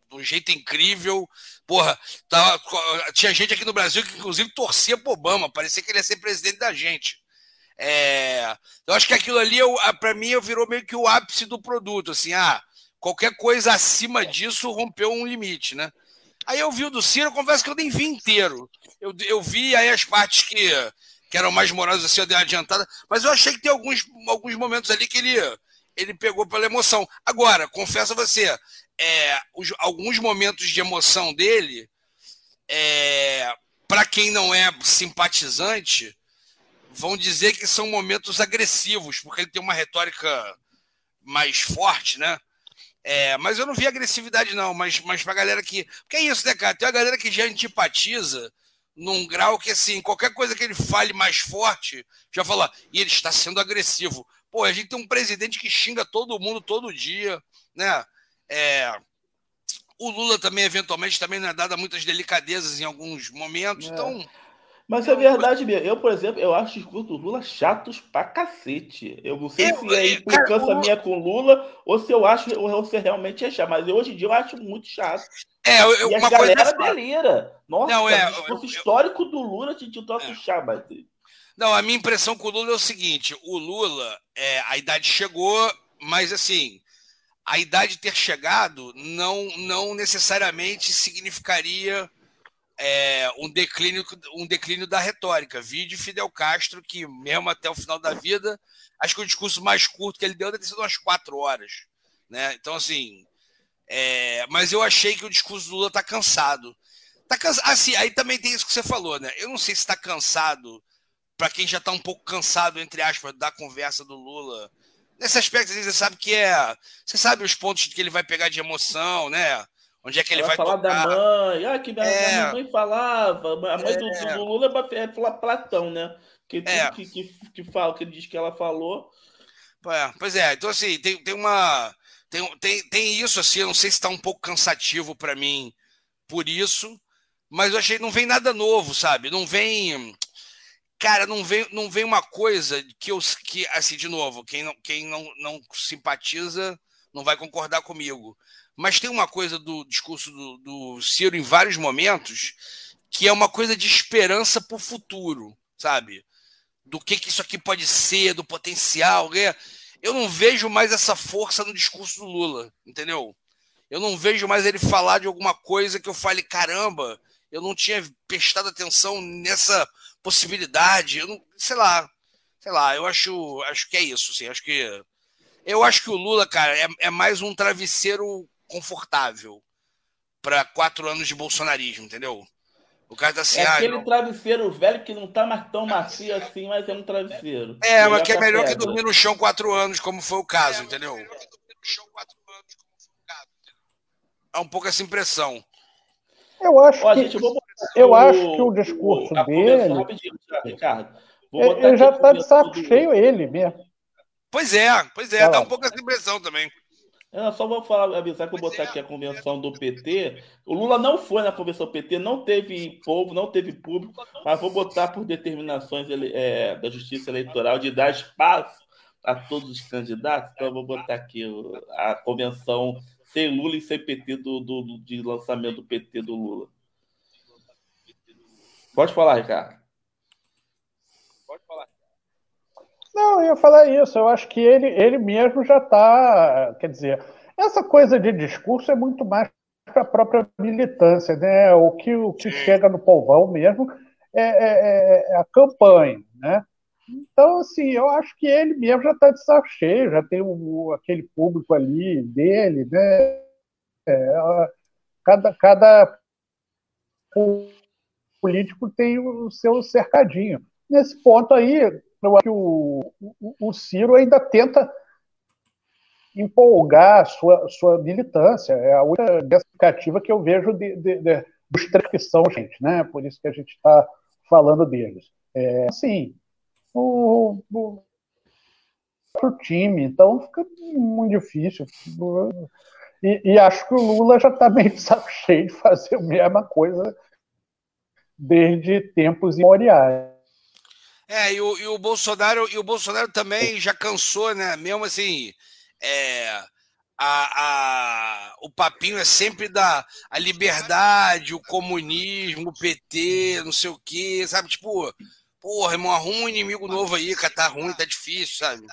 De um jeito incrível. Porra, tava, tinha gente aqui no Brasil que, inclusive, torcia pro Obama, parecia que ele ia ser presidente da gente. É, eu acho que aquilo ali, para mim, virou meio que o ápice do produto. Assim, ah, qualquer coisa acima disso rompeu um limite, né? Aí eu vi o do Ciro, confesso que eu nem vi inteiro. Eu, eu vi aí as partes que, que eram mais morosas, assim, eu dei uma adiantada, mas eu achei que tem alguns, alguns momentos ali que ele, ele pegou pela emoção. Agora, confesso a você, é, os, alguns momentos de emoção dele, é, para quem não é simpatizante, vão dizer que são momentos agressivos, porque ele tem uma retórica mais forte, né? É, mas eu não vi agressividade, não. Mas, mas pra galera que. Porque é isso, né, cara? Tem uma galera que já antipatiza num grau que, assim, qualquer coisa que ele fale mais forte, já fala, e ele está sendo agressivo. Pô, a gente tem um presidente que xinga todo mundo todo dia, né? É, o Lula também, eventualmente, também não é dado muitas delicadezas em alguns momentos, é. então... Mas é verdade mesmo. Eu, por exemplo, eu acho os discursos do Lula chatos pra cacete. Eu não sei eu, se é implicância cara, minha com Lula ou se eu acho ou se realmente é chato. Mas hoje em dia eu acho muito chato. É, eu, e uma a galera coisa... delira. Nossa, não, é, o discurso eu, histórico do Lula te um troço é. chato. Mas... Não, a minha impressão com o Lula é o seguinte: o Lula, é, a idade chegou, mas assim, a idade ter chegado não, não necessariamente significaria é, um, declínio, um declínio da retórica. Vi de Fidel Castro, que mesmo até o final da vida, acho que o discurso mais curto que ele deu deve ter sido umas quatro horas. Né? Então, assim, é, mas eu achei que o discurso do Lula está cansado. Tá cansado. Assim, aí também tem isso que você falou, né? Eu não sei se está cansado, para quem já está um pouco cansado, entre aspas, da conversa do Lula nesse aspecto, você sabe que é. Você sabe os pontos que ele vai pegar de emoção, né? Onde é que ele vai, vai falar tocar. da mãe. Ah, que minha, é. minha mãe falava. A mãe é. do, do, Lula é falar Platão, né? Que, é. que, que, que, fala, que ele diz que ela falou. É, pois é, então assim, tem, tem uma. Tem, tem, tem isso, assim, eu não sei se está um pouco cansativo para mim por isso, mas eu achei que não vem nada novo, sabe? Não vem cara, não vem, não vem uma coisa que eu que assim de novo, quem não, quem não, não simpatiza não vai concordar comigo. Mas tem uma coisa do discurso do, do Ciro em vários momentos que é uma coisa de esperança para o futuro, sabe? Do que, que isso aqui pode ser, do potencial. Né? Eu não vejo mais essa força no discurso do Lula, entendeu? Eu não vejo mais ele falar de alguma coisa que eu fale, caramba, eu não tinha prestado atenção nessa possibilidade. Eu não, sei lá, sei lá, eu acho, acho que é isso, assim, acho que eu acho que o Lula, cara, é, é mais um travesseiro confortável para quatro anos de bolsonarismo, entendeu? O cara tá assim, é ah, aquele não... travesseiro velho que não tá mais tão macio assim, mas é um travesseiro. É, mas que é melhor que dormir no chão quatro anos, como foi o caso, é, entendeu? É um pouco essa impressão. Eu acho Ó, que, gente, eu, eu o, acho que o discurso o, dele. Ricardo. ele já está de saco do... cheio, ele mesmo. Pois é, pois é, dá um pouco essa impressão também. Eu só vou falar, avisar que eu vou botar é. aqui a convenção do PT. O Lula não foi na convenção PT, não teve povo, não teve público, mas vou botar por determinações é, da Justiça Eleitoral de dar espaço a todos os candidatos. Então, eu vou botar aqui a convenção sem Lula e sem PT do, do, do, de lançamento do PT do Lula. Pode falar, Ricardo. Pode falar. Não, eu ia falar isso. Eu acho que ele, ele mesmo já está. Quer dizer, essa coisa de discurso é muito mais para a própria militância, né? O que, o que chega no povão mesmo é, é, é, é a campanha, né? Então, assim, eu acho que ele mesmo já está de saco cheio, já tem o, aquele público ali dele, né? É, cada, cada político tem o seu cercadinho. Nesse ponto aí, eu acho que o, o, o Ciro ainda tenta empolgar sua, sua militância. É a única justificativa que eu vejo de, de, de, dos três que são, gente, né? Por isso que a gente está falando deles. É, sim, o, o, o time, então fica muito difícil. E, e acho que o Lula já está meio de saco cheio de fazer a mesma coisa desde tempos imemoriais. É, e o, e o Bolsonaro e o Bolsonaro também já cansou, né? Mesmo assim, é, a, a, o papinho é sempre da a liberdade, o comunismo, o PT, não sei o quê, sabe? Tipo, porra, irmão, arruma um inimigo novo aí, cara, tá ruim, tá difícil, sabe?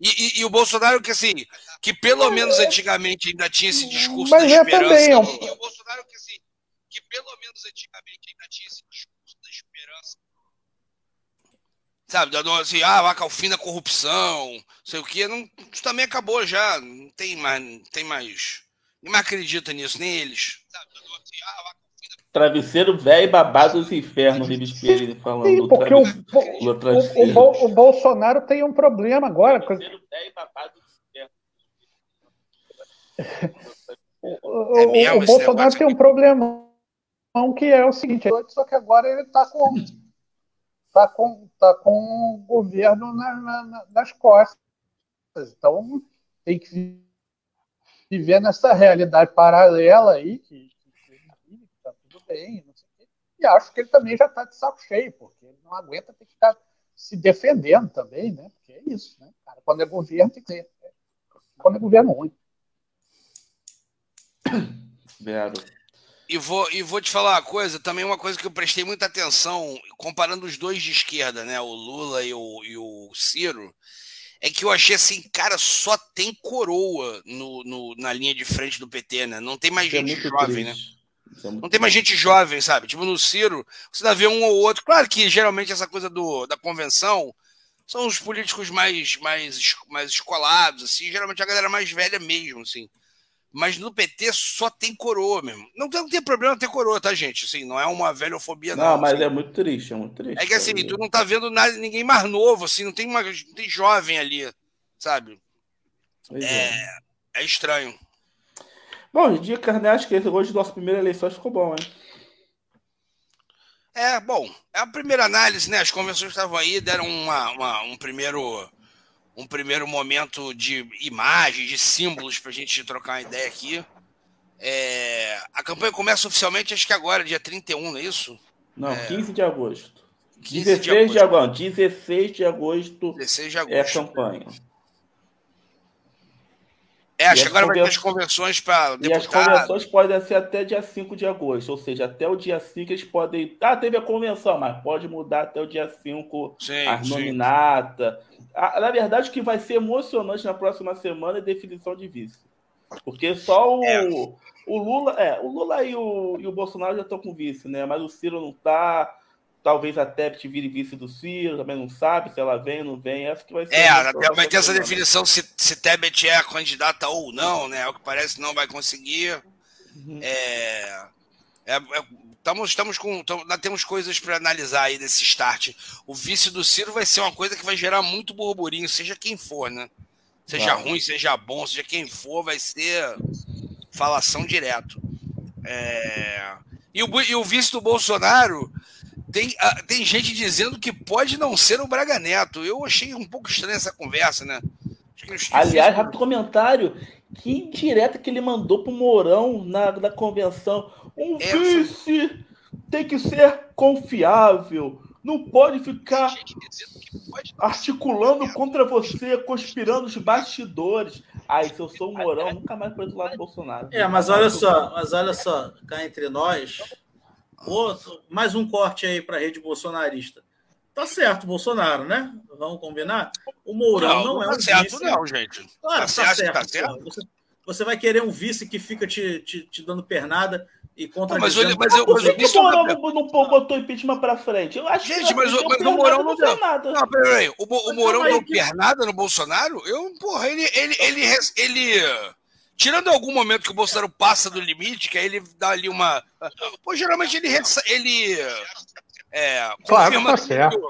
E, e, e, o Bolsonaro, que assim, que pelo menos antigamente ainda tinha esse discurso Mas da é esperança. Também, é um... E o Bolsonaro, que assim, menos antigamente ainda tinha esse discurso da esperança sabe, assim, ah, vaca ao fim da corrupção, não sei o que, não, isso também acabou já, não tem mais, não tem mais, ninguém mais acredita nisso, nem eles. Sabe, assim, ah, Travesseiro velho babado dos infernos, Ribeiro falando. Sim, porque o, o, o, o, Bolsonaro tem um problema agora. Travesseiro velho babado dos infernos. O, é o Bolsonaro tem um problema que é o seguinte, só que agora ele está com está com, tá com o governo na, na, nas costas. Então, tem que viver nessa realidade paralela aí, que está tudo bem, não sei o quê. E acho que ele também já está de saco cheio, porque ele não aguenta ter que estar se defendendo também, né? Porque é isso, né? Cara, quando é governo, tem que ser. Quando é governo ruim. Vero. E vou, e vou te falar uma coisa, também uma coisa que eu prestei muita atenção, comparando os dois de esquerda, né? O Lula e o, e o Ciro, é que eu achei assim, cara, só tem coroa no, no na linha de frente do PT, né? Não tem mais Isso é gente é jovem, né? triste. né? É não tem mais gente jovem, sabe? Tipo, no Ciro, você dá ver um ou outro. Claro que geralmente essa coisa do, da convenção são os políticos mais, mais, mais escolados, assim, geralmente a galera mais velha mesmo, assim. Mas no PT só tem coroa mesmo. Não, não tem problema ter coroa, tá, gente? Assim, não é uma velhofobia, não. Não, mas assim. é muito triste, é muito triste. É que assim, tu não tá vendo nada, ninguém mais novo, assim, não tem, uma, não tem jovem ali, sabe? É, é, é, estranho. Bom, dica, né? Acho que hoje nossa primeira eleição ficou bom, hein? É, bom, é a primeira análise, né? As convenções estavam aí, deram uma, uma um primeiro um primeiro momento de imagem, de símbolos para a gente trocar uma ideia aqui. É, a campanha começa oficialmente, acho que agora, dia 31, não é isso? Não, é, 15 de agosto. 15 16 de agosto. de agosto. 16 de agosto, 16 de agosto. é a campanha. É, acho que agora vai ter as convenções para deputado. E as convenções podem ser até dia 5 de agosto, ou seja, até o dia 5 eles podem. Ah, teve a convenção, mas pode mudar até o dia 5 sim, a nominata. Ah, na verdade, o que vai ser emocionante na próxima semana é definição de vice. Porque só o, é. o Lula. É, o Lula e o, e o Bolsonaro já estão com vice, né? Mas o Ciro não está talvez a Tebet vire vice do Ciro, também não sabe se ela vem ou não vem. Essa que vai ser. É, vai ter essa definição se, se Tebet é a candidata ou não, né? É o que parece não vai conseguir. Uhum. É, é, é, estamos, estamos com. Tamo, nós temos coisas para analisar aí desse start. O vice do Ciro vai ser uma coisa que vai gerar muito burburinho, seja quem for, né? Seja ruim, seja bom, seja quem for, vai ser falação direto. É... E, o, e o vice do Bolsonaro tem, uh, tem gente dizendo que pode não ser o Braga Neto. Eu achei um pouco estranha essa conversa, né? Aliás, rápido comentário. Que indireta que ele mandou pro Mourão na, na convenção. Um é, vice tem que ser confiável. não pode ficar articulando contra você, conspirando os bastidores. Aí, se eu sou o Mourão, nunca mais para do lado do Bolsonaro. É, mas olha só, mas olha só, cá entre nós, outro, mais um corte aí para a rede bolsonarista. Tá certo, Bolsonaro, né? Vamos combinar? O Mourão não, não é tá um certo, vice. não, gente. Claro, tá, tá certo. Tá certo. Você, você, vai querer um vice que fica te, te, te dando pernada e contra mas, eu, mas, eu, mas, mas o Mourão não, não botou impeachment para frente? Eu acho Gente, que mas, mas o Mourão não deu nada. Não, peraí. O, o Mourão deu pernada no Bolsonaro? Eu, porra, ele, ele, ele, ele, ele tirando algum momento que o Bolsonaro passa do limite, que aí ele dá ali uma. Pô, geralmente ele. ele é, claro, confirma, tá certo. Tudo,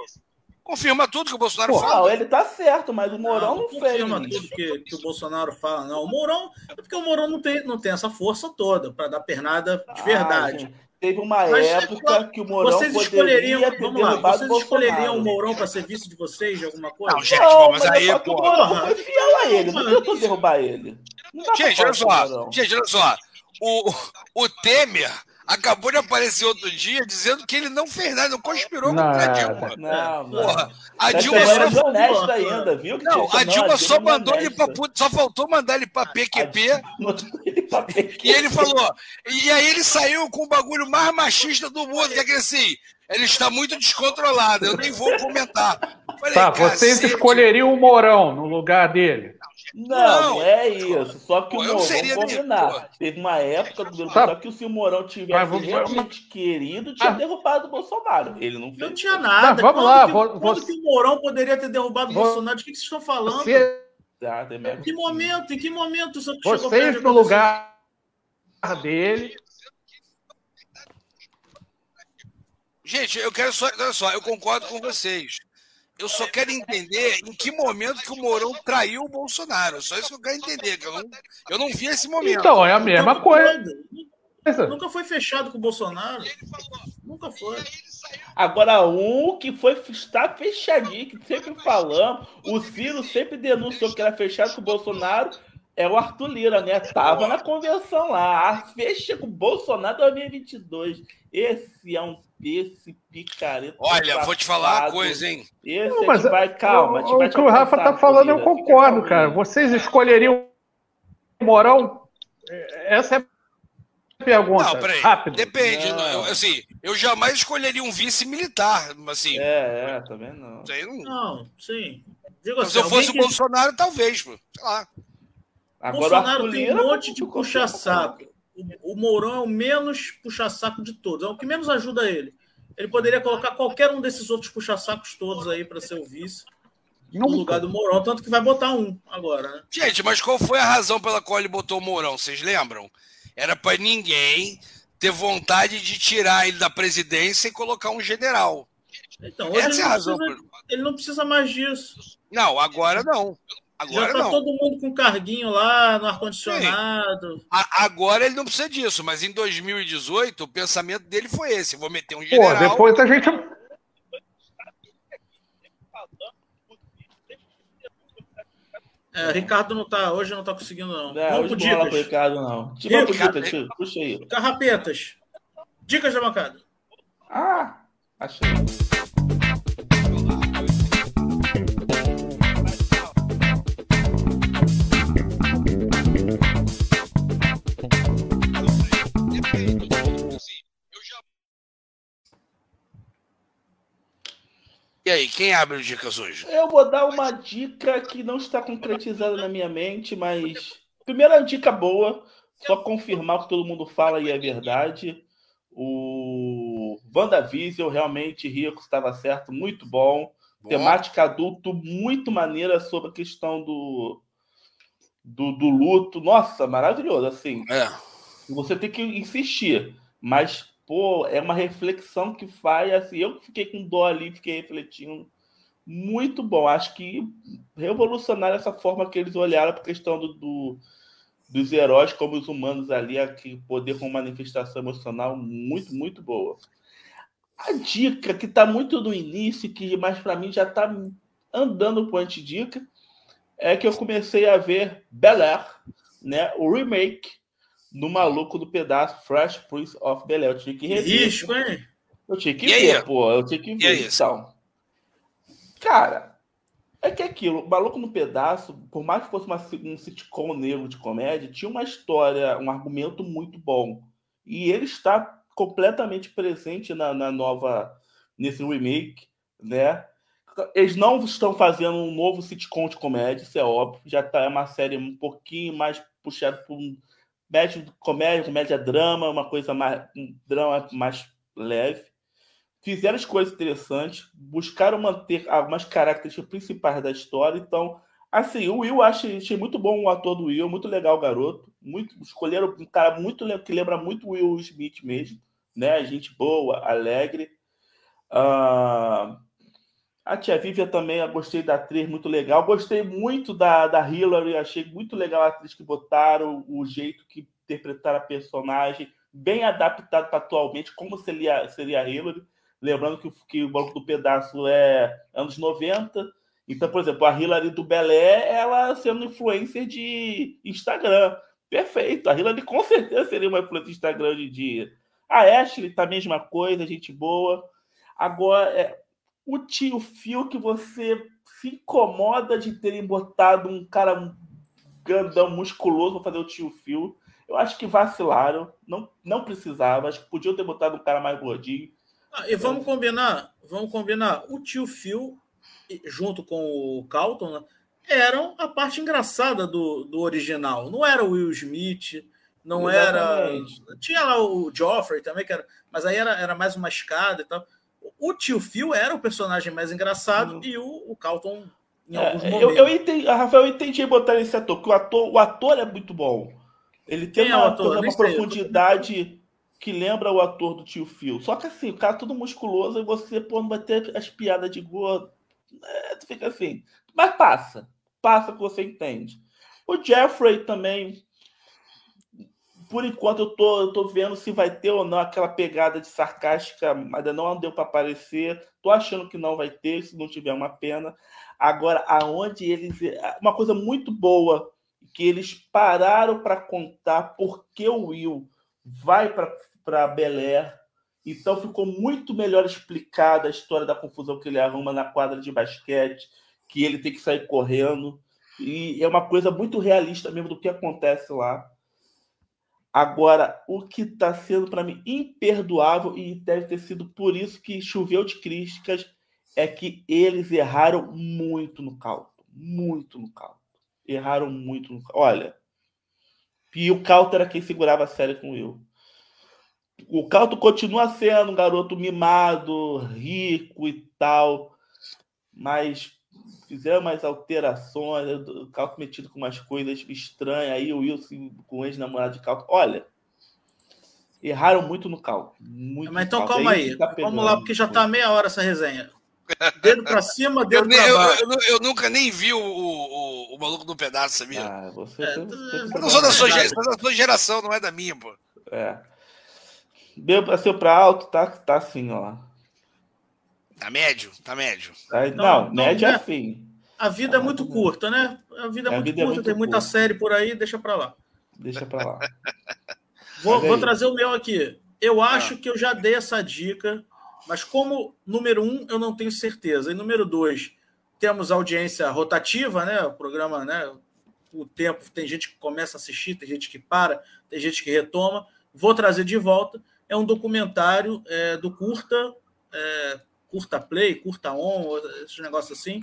confirma tudo que o Bolsonaro Pô, fala. Não, ele tá certo, mas o Mourão não, não, não confirma tudo que, que, o Bolsonaro fala, não. O Mourão. É porque o Mourão não tem, não tem essa força toda para dar pernada de ah, verdade. Ah, Teve uma Mas, época que o Mourão vocês escolheriam, vamos lá, vocês escolheriam o Mourão para ser vice de vocês de alguma coisa? Não, gente, não, mas, mas aí, pô. Mourão foi fiel a ele, não tentou derrubar ele. Gente, olha só, gente, olha só. O, o Temer acabou de aparecer outro dia dizendo que ele não fez nada, não conspirou não, contra a Dilma. Não, Porra, a Dilma só honesta ainda, viu? Não, a Dilma só mandou ele para só faltou mandar ele para PQP. E ele falou, e aí ele saiu com o bagulho mais machista do mundo, que é que assim, ele está muito descontrolado, eu nem vou comentar. Falei, tá, vocês escolheriam o Mourão no lugar dele. Não, não, é isso. Só que Pô, o Mourão, vamos combinar. Teve uma época do tá. só que se o Mourão tivesse vamos, realmente querido, tinha ah. derrubado o Bolsonaro. Ele não fez. Não tinha nada. Tá, vamos lá. Que, vou, quando que o Mourão poderia ter derrubado o Bolsonaro? De que, que vocês estão falando? Você... Ah, em que momento? Em que momento isso Vocês no lugar dele. Gente, eu quero só. Olha só, eu concordo com vocês. Eu só quero entender em que momento que o Mourão traiu o Bolsonaro. Só isso que eu quero entender, que eu não, eu não vi esse momento. Então, é a mesma coisa. Nunca foi fechado com o Bolsonaro. Nunca foi. Agora, um que foi está fechadinho, que sempre falamos, o Ciro sempre denunciou que era fechado com o Bolsonaro, é o Arthur Lira, né? Tava na convenção lá. Fecha com o Bolsonaro 2022. Esse é um esse picareta. Olha, vou te falar uma coisa, hein? Esse não, mas, vai, calma. O, o que o Rafa tá falando, eu concordo, cara. Vocês escolheriam o Morão? Essa é a pergunta. Não, peraí. Rápido. Depende. Eu, assim, eu jamais escolheria um vice militar. Assim, é, é, também não. Não... não, sim. Digo assim, se eu fosse o que... Bolsonaro, talvez, sei lá. Agora, Bolsonaro tem um monte de puxa-saco o, Mourão é o menos puxa-saco de todos, é o que menos ajuda ele. Ele poderia colocar qualquer um desses outros puxa-sacos todos aí para ser o vice no lugar do Mourão, tanto que vai botar um agora, né? Gente, mas qual foi a razão pela qual ele botou o Mourão? Vocês lembram? Era para ninguém ter vontade de tirar ele da presidência e colocar um general. Então, Essa é a razão. Precisa, ele não precisa mais disso. Não, agora não. Agora Já tá não. todo mundo com carguinho lá no ar-condicionado. Agora ele não precisa disso, mas em 2018 o pensamento dele foi esse: vou meter um general. Pô, depois a gente. É, Ricardo não tá, hoje não tá conseguindo, não. É, Vamos pro dicas. Pro Ricardo, não. Dica, Ricardo, tio, puxa aí. Carrapetas. Dicas da bancada. Ah, achei. E aí, quem abre as dicas hoje? Eu vou dar uma dica que não está concretizada na minha mente, mas. Primeira dica boa, só confirmar o que todo mundo fala e é verdade. O WandaVision, realmente, Rico estava certo, muito bom. bom. Temática adulto, muito maneira sobre a questão do, do, do luto. Nossa, maravilhoso, assim. É. Você tem que insistir, mas pô, é uma reflexão que faz, assim, eu fiquei com dó ali, fiquei refletindo. Muito bom, acho que revolucionário essa forma que eles olharam para a questão do, do, dos heróis como os humanos ali, aqui, poder com manifestação emocional muito, muito boa. A dica que está muito no início, que mas para mim já está andando por anti-dica, é que eu comecei a ver Bel Air, né, o remake no maluco do pedaço Fresh Prince of Bel-Air. Eu tive que rever. Risco, hein? Eu tinha que e ver, aí? pô. Eu tinha que ver. E então, cara, é que aquilo, Maluco no Pedaço, por mais que fosse uma, um sitcom negro de comédia, tinha uma história, um argumento muito bom. E ele está completamente presente na, na nova, nesse remake, né? Eles não estão fazendo um novo sitcom de comédia, isso é óbvio. Já tá uma série um pouquinho mais puxada por um média comédia, comédia drama, uma coisa mais um drama mais leve. Fizeram as coisas interessantes, buscaram manter algumas características principais da história. Então, assim, o Will achei, achei muito bom o ator do Will, muito legal o garoto. Muito, escolheram um cara muito que lembra muito Will Smith mesmo, né? Gente boa, alegre. Uh, a tia Vivian também, eu gostei da atriz, muito legal. Gostei muito da, da Hillary, achei muito legal a atriz que botaram, o jeito que interpretaram a personagem, bem adaptado para atualmente, como seria, seria a Hillary. Lembrando que, que o Banco do Pedaço é anos 90. Então, por exemplo, a Hillary do Belé, ela sendo influencer de Instagram. Perfeito. A Hillary com certeza seria uma influencer de Instagram de dia. A Ashley tá a mesma coisa, gente boa. Agora, é, o tio Phil que você se incomoda de terem botado um cara grandão, musculoso para fazer o tio Phil. Eu acho que vacilaram, não, não precisava, acho que podiam ter botado um cara mais gordinho. Ah, e vamos combinar, vamos combinar, o tio Phil, junto com o Calton, né, eram a parte engraçada do, do original. Não era o Will Smith, não Exatamente. era. Tinha lá o Joffrey também, que era, mas aí era, era mais uma escada e tal. O tio Phil era o personagem mais engraçado uhum. e o, o Calton em é, alguns momentos. Eu, eu entendi, Rafael, eu entendi botar esse ator, porque o ator, o ator é muito bom. Ele tem Quem uma, é ator? uma profundidade que lembra o ator do tio Phil. Só que assim, o cara é todo musculoso e você pô, não vai ter as piadas de gordo. É, tu fica assim. Mas passa. Passa que você entende. O Jeffrey também por enquanto eu tô, eu tô vendo se vai ter ou não aquela pegada de sarcástica, mas não deu para aparecer. Tô achando que não vai ter, se não tiver uma pena. Agora, aonde eles. Uma coisa muito boa que eles pararam para contar porque o Will vai para Bel Air. Então ficou muito melhor explicada a história da confusão que ele arruma na quadra de basquete, que ele tem que sair correndo. E é uma coisa muito realista mesmo do que acontece lá. Agora, o que está sendo para mim imperdoável, e deve ter sido por isso que choveu de críticas, é que eles erraram muito no cálculo. Muito no cálculo. Erraram muito no. Olha, e o Calto era quem segurava a série com Will. O Calto continua sendo um garoto mimado, rico e tal, mas fizeram umas alterações, o Calco metido com umas coisas estranhas, aí o Wilson com o ex-namorado de Calco. Olha, erraram muito no Calco. Muito Mas então calma aí, tá vamos lá, porque já está meia hora essa resenha. Dedo para cima, dedo para baixo. Eu, eu, eu, nunca nem vi o, o, o, maluco no pedaço, sabia? Ah, você, é, você eu não sou da sua, geração, da sua geração, não é da minha, pô. É. Deu para ser para alto, tá, tá assim, ó. Tá médio? Tá médio. Aí, não, não, médio é fim. A vida é muito curta, né? A vida é, muito vida curta, é muito tem muita curta. série por aí, deixa para lá. Deixa para lá. vou, vou trazer o meu aqui. Eu ah. acho ah. que eu já dei essa dica, mas como número um, eu não tenho certeza. E número dois, temos audiência rotativa, né? O programa, né? O tempo, tem gente que começa a assistir, tem gente que para, tem gente que retoma. Vou trazer de volta. É um documentário é, do curta, é, curta play, curta on, esses negócios assim.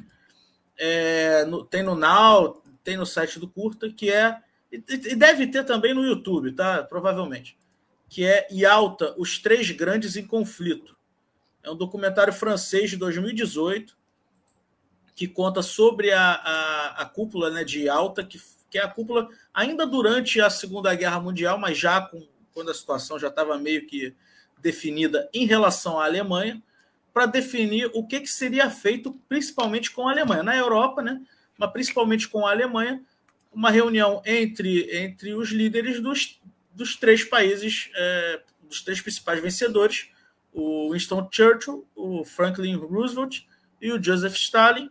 É, no, tem no Now, tem no site do Curta, que é. E, e deve ter também no YouTube, tá? Provavelmente. Que é Yalta, Os Três Grandes em Conflito. É um documentário francês de 2018 que conta sobre a, a, a cúpula né, de Yalta, que, que é a cúpula ainda durante a Segunda Guerra Mundial, mas já com, quando a situação já estava meio que definida em relação à Alemanha para definir o que, que seria feito, principalmente com a Alemanha. Na Europa, né, mas principalmente com a Alemanha, uma reunião entre, entre os líderes dos, dos três países, é, dos três principais vencedores, o Winston Churchill, o Franklin Roosevelt e o Joseph Stalin.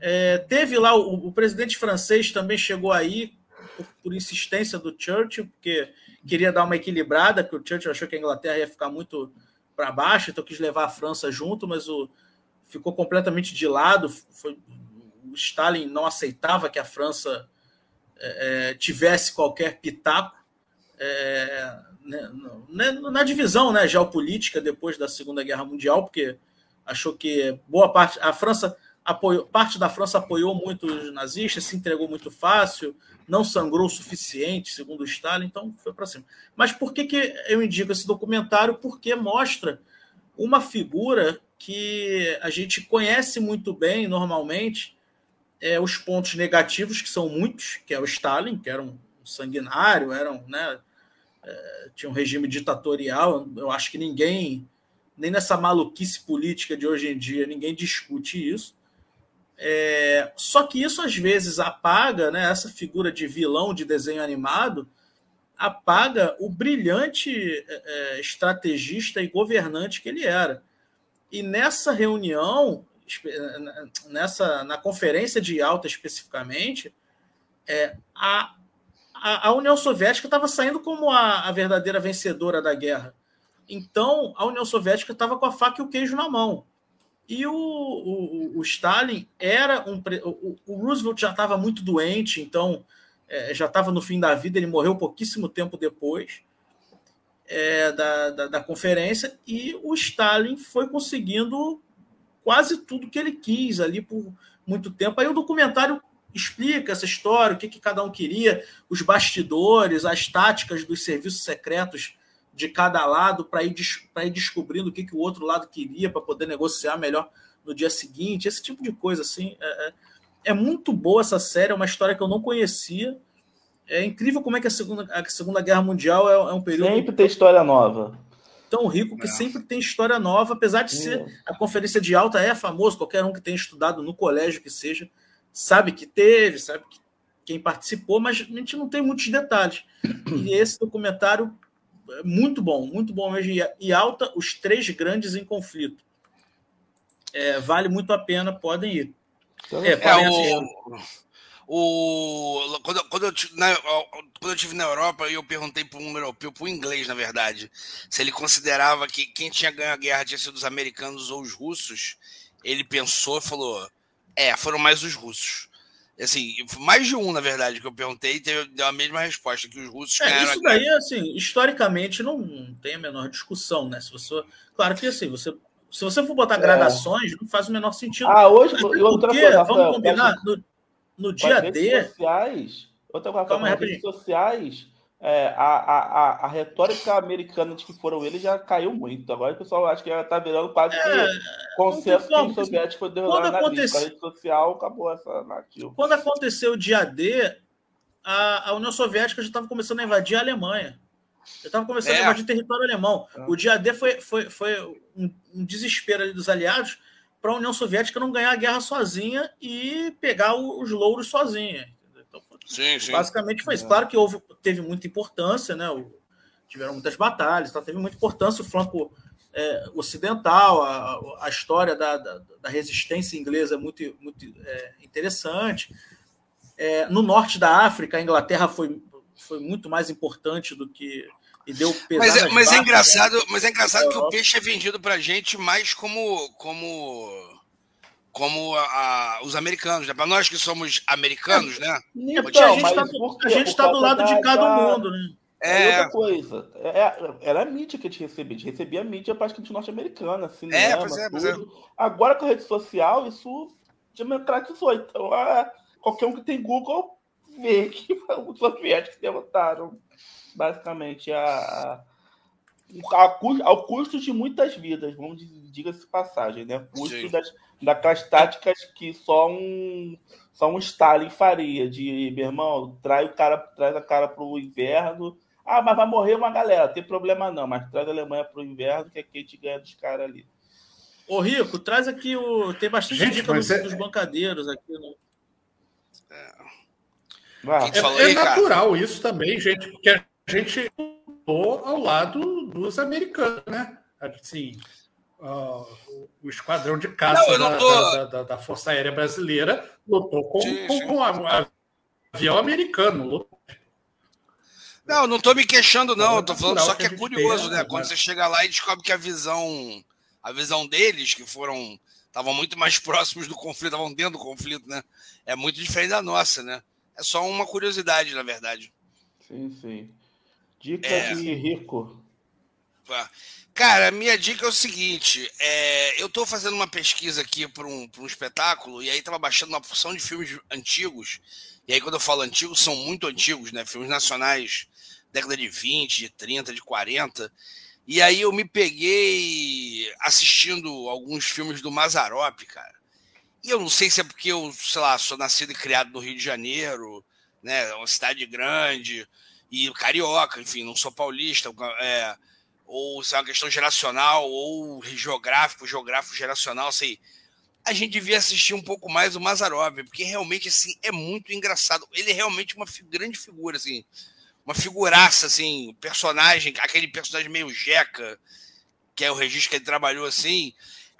É, teve lá, o, o, presidente francês também chegou aí por, por, insistência do Churchill, porque queria dar uma equilibrada, porque o Churchill achou que a Inglaterra ia ficar muito para baixo, então quis levar a França junto, mas o, ficou completamente de lado. Foi, o Stalin não aceitava que a França é, é tivesse qualquer pitaco é, né, né, na divisão né, geopolítica depois da Segunda Guerra Mundial, porque achou que boa parte a França apoiou, parte da França apoiou muito os nazistas, se entregou muito fácil, não sangrou o suficiente, segundo Stalin, então foi para cima. Mas por que, que eu indico esse documentário? Porque mostra uma figura que a gente conhece muito bem normalmente, é, os pontos negativos, que são muitos, que é o Stalin, que era um sanguinário, era um, né, é, tinha um regime ditatorial. Eu acho que ninguém, nem nessa maluquice política de hoje em dia, ninguém discute isso. É, só que isso às vezes apaga, né, essa figura de vilão de desenho animado, apaga o brilhante é, é estrategista e governante que ele era. E nessa reunião, nessa na conferência de alta especificamente, é, a, a, a União Soviética estava saindo como a, a verdadeira vencedora da guerra. Então, a União Soviética estava com a faca e o queijo na mão. E o, o, o Stalin era um. O, o Roosevelt já estava muito doente, então é, já estava no fim da vida, ele morreu pouquíssimo tempo depois é, da, da, da, conferência, e o Stalin foi conseguindo quase tudo que ele quis ali por muito tempo. Aí o documentário explica essa história, o que, que cada um queria, os bastidores, as táticas dos serviços secretos de cada lado para ir, ir descobrindo o que, que o outro lado queria para poder negociar melhor no dia seguinte, esse tipo de coisa assim. É, é, é, muito boa essa série, é uma história que eu não conhecia. É incrível como é que a Segunda, a segunda Guerra Mundial é, é um período. Sempre tem história nova. Tão rico que é. sempre tem história nova, apesar de ser a conferência de alta é famoso, qualquer um que tenha estudado no colégio que seja, sabe que teve, sabe que quem participou, mas a gente não tem muitos detalhes. E esse documentário muito bom, muito bom mesmo. E alta, os três grandes em conflito. É, vale muito a pena, podem ir. Então, é, é o, o, quando, quando, eu, na, quando eu tive na Europa, eu perguntei para um europeu, para um inglês, na verdade, se ele considerava que quem tinha ganho a guerra tinha sido os americanos ou os russos. Ele pensou e falou: é, foram mais os russos. Assim, mais de um, na verdade, que eu perguntei, teve, deu a mesma resposta, que os russos é, Isso daí, assim, historicamente não tem a menor discussão, né? Se você, claro que assim, você, se você for botar é. gradações, não faz o menor sentido. Ah, hoje, Até outra porque, coisa, vamos combinar, no, no dia D... Sociais, outra coisa, Calma, redes sociais é, a, a, a, retórica americana de que foram eles já caiu muito. Agora o pessoal acha que já está virando quase é, consenso que o soviético foi derrotar na aconteceu... rede social, acabou essa narrativa. Quando aconteceu o dia D, a, a União Soviética já estava começando a invadir a Alemanha. Já estava começando é. a invadir território alemão. É. O dia D foi, foi, foi um, um desespero ali dos aliados para a União Soviética não ganhar a guerra sozinha e pegar os louros sozinha. Sim, sim. Basicamente foi isso. Claro que houve, teve muita importância, né? Tiveram muitas batalhas, tá? teve muita importância o flanco é, ocidental, a, a história da, da, da, resistência inglesa é muito, muito é, interessante. É, no norte da África, a Inglaterra foi, foi muito mais importante do que. E deu mas, é, mas, é engraçado, mas é engraçado que o peixe é vendido para gente mais como, como como a, a, os americanos, né? Para nós que somos americanos, né? É porque a gente está tá do lado da, de cada da... mundo, né? É. é outra coisa. É, é, era a mídia que a gente recebia. A gente recebia a mídia praticamente norte-americana, cinema, é, pois é, pois é. Agora com a rede social, isso democratizou. Então, é, qualquer um que tem Google vê que os soviéticos derrotaram basicamente a, a, ao custo de muitas vidas, vamos diga-se passagem, né? Custo das, daquelas táticas que só um só um Stalin faria, de meu irmão, traz o cara, traz a cara para o inverno. Ah, mas vai morrer uma galera, tem problema não, mas traz a Alemanha para o inverno, que aqui a gente ganha dos caras ali. Ô, Rico, traz aqui o. Tem bastante gente, dica dos, é... dos bancadeiros aqui. No... É. é, é natural isso também, gente, porque a gente ao lado dos americanos, né? Assim, uh, o esquadrão de caça não, tô... da, da, da, Força Aérea Brasileira lutou com, sim, com, sim. com a, a, avião americano. Não, não estou me queixando, não. Estou falando só que, que é curioso, tem, né? Quando você chega lá e descobre que a visão, a visão deles, que foram. estavam muito mais próximos do conflito, estavam dentro do conflito, né? É muito diferente da nossa, né? É só uma curiosidade, na verdade. Sim, sim. Dica é... de rico. Cara, minha dica é o seguinte: é, eu estou fazendo uma pesquisa aqui para um, um espetáculo, e aí estava baixando uma porção de filmes antigos. E aí, quando eu falo antigos, são muito antigos, né? Filmes nacionais, década de 20, de 30, de 40. E aí eu me peguei assistindo alguns filmes do Mazarop, cara. E eu não sei se é porque eu, sei lá, sou nascido e criado no Rio de Janeiro, né? Uma cidade grande, e carioca, enfim, não sou paulista. É, ou se é uma questão geracional, ou geográfico, geográfico geracional, sei. A gente devia assistir um pouco mais o Mazarov, porque realmente assim é muito engraçado. Ele é realmente uma grande figura, assim, uma figuraça, assim, personagem, aquele personagem meio jeca, que é o registro que ele trabalhou assim.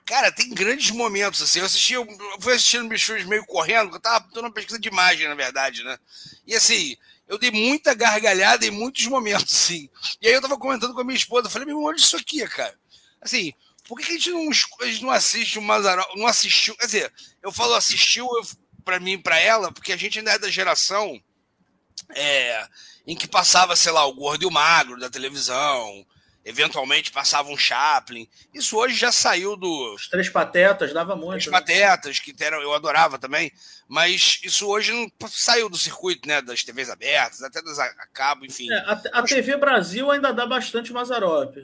Cara, tem grandes momentos, assim. Eu assisti, eu fui assistindo meus filmes meio correndo, eu tava dando uma pesquisa de imagem, na verdade, né? E assim, eu dei muita gargalhada em muitos momentos, assim. E aí eu tava comentando com a minha esposa, eu falei, meu, olha isso aqui, cara. Assim, por que, a, gente não, a gente não assiste o Mazarop, não assistiu, quer dizer, eu falo assistiu para mim pra ela, porque a gente ainda é da geração é, em que passava, sei lá, o Gordo e o Magro da televisão, eventualmente passava um Chaplin. Isso hoje já saiu do. Os Três Patetas dava muito. Três né? Patetas, que eram, eu adorava também, mas isso hoje não saiu do circuito, né? Das TVs abertas, até das a, cabo, enfim. É, a, a TV Brasil ainda dá bastante Mazarop.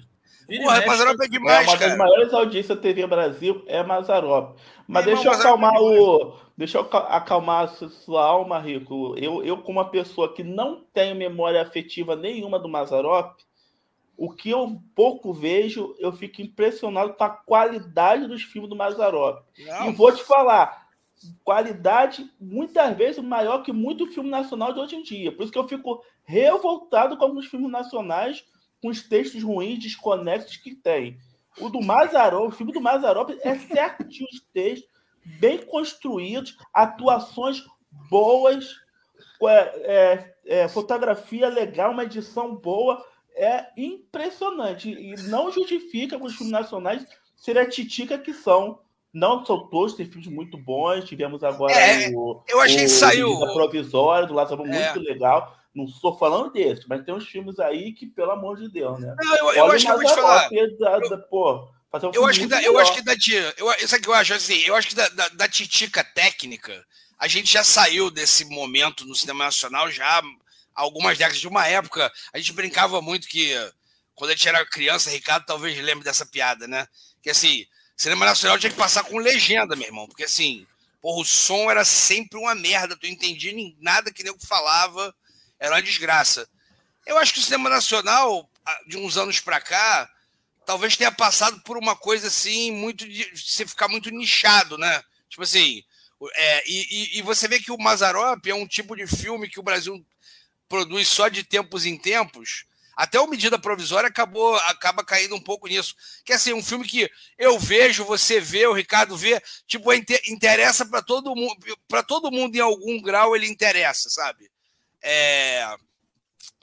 Porra, Mazarop é demais, é, uma das maiores audiências da TV Brasil é Mazarop. Mas deixa eu acalmar é o. Deixa eu acalmar a sua alma, Rico. Eu, eu, como uma pessoa que não tenho memória afetiva nenhuma do Mazarop, o que eu pouco vejo, eu fico impressionado com a qualidade dos filmes do Mazarop. E vou te falar, qualidade muitas vezes maior que muito filme nacional de hoje em dia. Por isso que eu fico revoltado com alguns filmes nacionais com os textos ruins, desconexos que tem. O do Mazarop, o filme do Mazarop é certinho os textos, bem construídos, atuações boas, é, é, é, fotografia legal, uma edição boa é impressionante e não justifica os filmes nacionais serem a titica que são. Não são todos, tem filmes muito bons. Tivemos agora é, o, eu achei o, que saiu a provisória do Lázaro é. muito legal. Não estou falando desse, mas tem uns filmes aí que, pelo amor de Deus, né? Não, eu, eu acho que eu vou te falar. Da, da, pô, um eu, acho que da, eu acho que da eu, isso aqui eu acho assim, eu acho que da, da, da titica técnica, a gente já saiu desse momento no cinema nacional já algumas décadas, de uma época, a gente brincava muito que, quando a gente era criança, Ricardo talvez lembre dessa piada, né? Que assim, cinema nacional tinha que passar com legenda, meu irmão, porque assim, porra, o som era sempre uma merda, tu entendia nada que nego falava, era uma desgraça. Eu acho que o cinema nacional, de uns anos para cá, talvez tenha passado por uma coisa assim, muito de você ficar muito nichado, né? Tipo assim, é, e, e, você vê que o Mazarop é um tipo de filme que o Brasil produz só de tempos em tempos, até o Medida Provisória acabou, acaba caindo um pouco nisso. Que assim, um filme que eu vejo, você vê, o Ricardo vê, tipo, interessa para todo mundo, para todo mundo em algum grau ele interessa, sabe? É...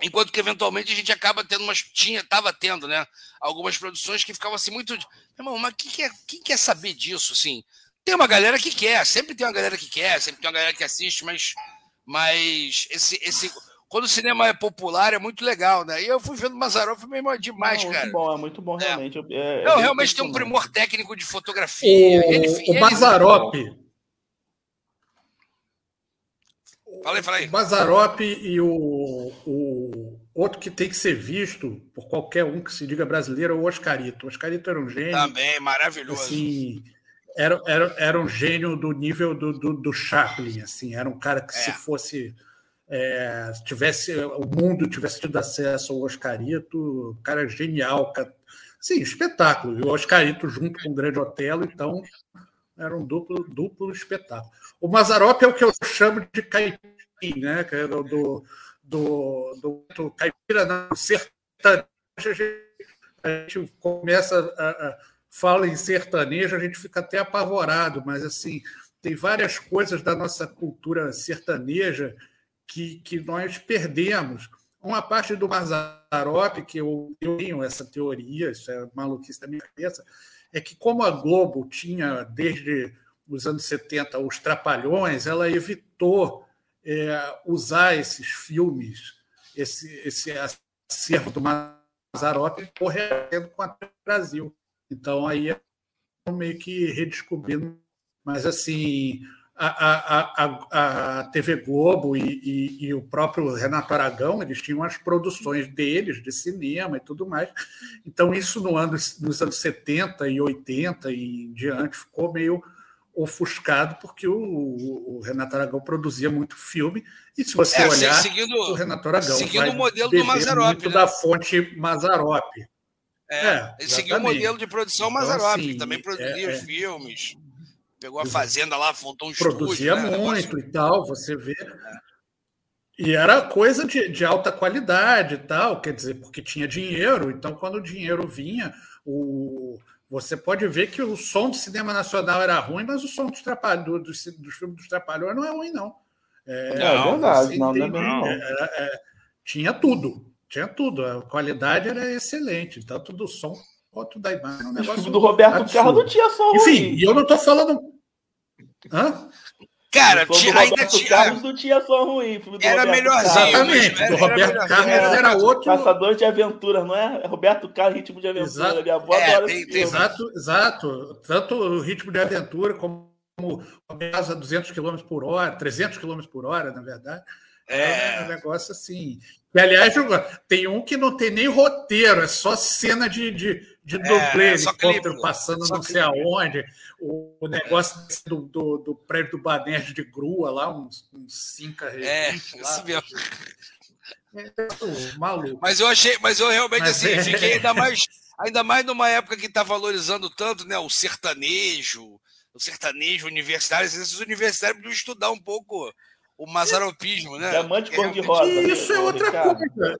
Enquanto que eventualmente a gente acaba tendo umas. Tinha, tava tendo, né? Algumas produções que ficavam assim muito. Irmão, mas quem quer, quem quer saber disso, assim? Tem uma galera que quer, sempre tem uma galera que quer, sempre tem uma galera que assiste, mas. Mas esse, esse, quando o cinema é popular, é muito legal, né? E eu fui vendo Mazarov, foi mesmo demais, Não, cara. Muito bom, é muito bom, é. realmente. É, é Não, realmente tem um primor técnico de fotografia. O, ele, o. Mazarop. Fala aí. O Mazarop e o, o outro que tem que ser visto por qualquer um que se diga brasileiro é o Oscarito. O Oscarito era um gênio. Também, maravilhoso. Assim, era, era, era um gênio do nível do, do, do Chaplin, assim. Era um cara que é. se fosse é, tivesse o mundo tivesse tido acesso ao Oscarito, cara genial, cara, sim, espetáculo. E o Oscarito junto com o Grande Otelo, então era um duplo, duplo espetáculo. O Mazarop é o que eu chamo de caipim, né? Que é do, do, do, do caipira não, sertanejo. A gente começa a, a fala em sertanejo, a gente fica até apavorado, mas assim tem várias coisas da nossa cultura sertaneja que, que nós perdemos. uma parte do Mazarop, que eu, tenho essa teoria, isso é maluquice da minha cabeça, é que como a Globo tinha, desde os anos 70, os Trapalhões, ela evitou é, usar esses filmes, esse, esse acervo do Mazarop, correndo com o Brasil. Então, aí é meio que redescobrindo. Mas, assim, a, a, a, TV Globo e, e, e, o próprio Renato Aragão, eles tinham as produções deles, de cinema e tudo mais. Então, isso no ano, nos anos 70 e 80 e em diante ficou meio ofuscado, porque o, o Renato Aragão produzia muito filme. E se você é, olhar, seguindo, o Renato Aragão seguindo o modelo do Mazarop, muito né? da fonte Mazarop. É, é ele seguiu o modelo de produção então, Mazarop, assim, que também produzia é, os é. filmes pegou a fazenda lá, montou um Produzia estúdio, né? muito e tal, você vê. É. E era coisa de, de, alta qualidade e tal, quer dizer, porque tinha dinheiro, então quando o dinheiro vinha, o, você pode ver que o som do cinema nacional era ruim, mas o som dos, trapalhos, do, dos, dos filmes dos Trapalhões não é ruim, não. É, não, é verdade, não, não, é não. Era, é, tinha tudo, tinha tudo, a qualidade era excelente, tanto do som quanto da imagem. Um negócio do Roberto absurdo. Carlos não tinha som Enfim, ruim. e eu não estou falando. Hã? Cara, tinha, ainda tinha. Carlos não tinha som ruim. Era melhorzinho. Exatamente. Do Roberto era Carlos era, era outro. Caçador de aventura, não é? Roberto Carlos, ritmo de aventura. Exato. Minha avó é, tem, tem, exato, exato. Tanto o ritmo de aventura como a 200 km por hora, 300 km por hora, na verdade. É. é um negócio assim. E, aliás, tem um que não tem nem roteiro, é só cena de, de, de é, dublê, é, helicóptero passando não sei aonde, o, o negócio do, do, do, prédio do Banerj de grua lá, uns, uns cinco É, isso mesmo. É, maluco. Mas eu achei, mas eu realmente mas assim, é... fiquei ainda mais, ainda mais numa época que está valorizando tanto né, o sertanejo, o sertanejo universitário, esses universitários podiam estudar um pouco o mazaropismo, né? Diamante cor-de-rosa. Isso é outra coisa.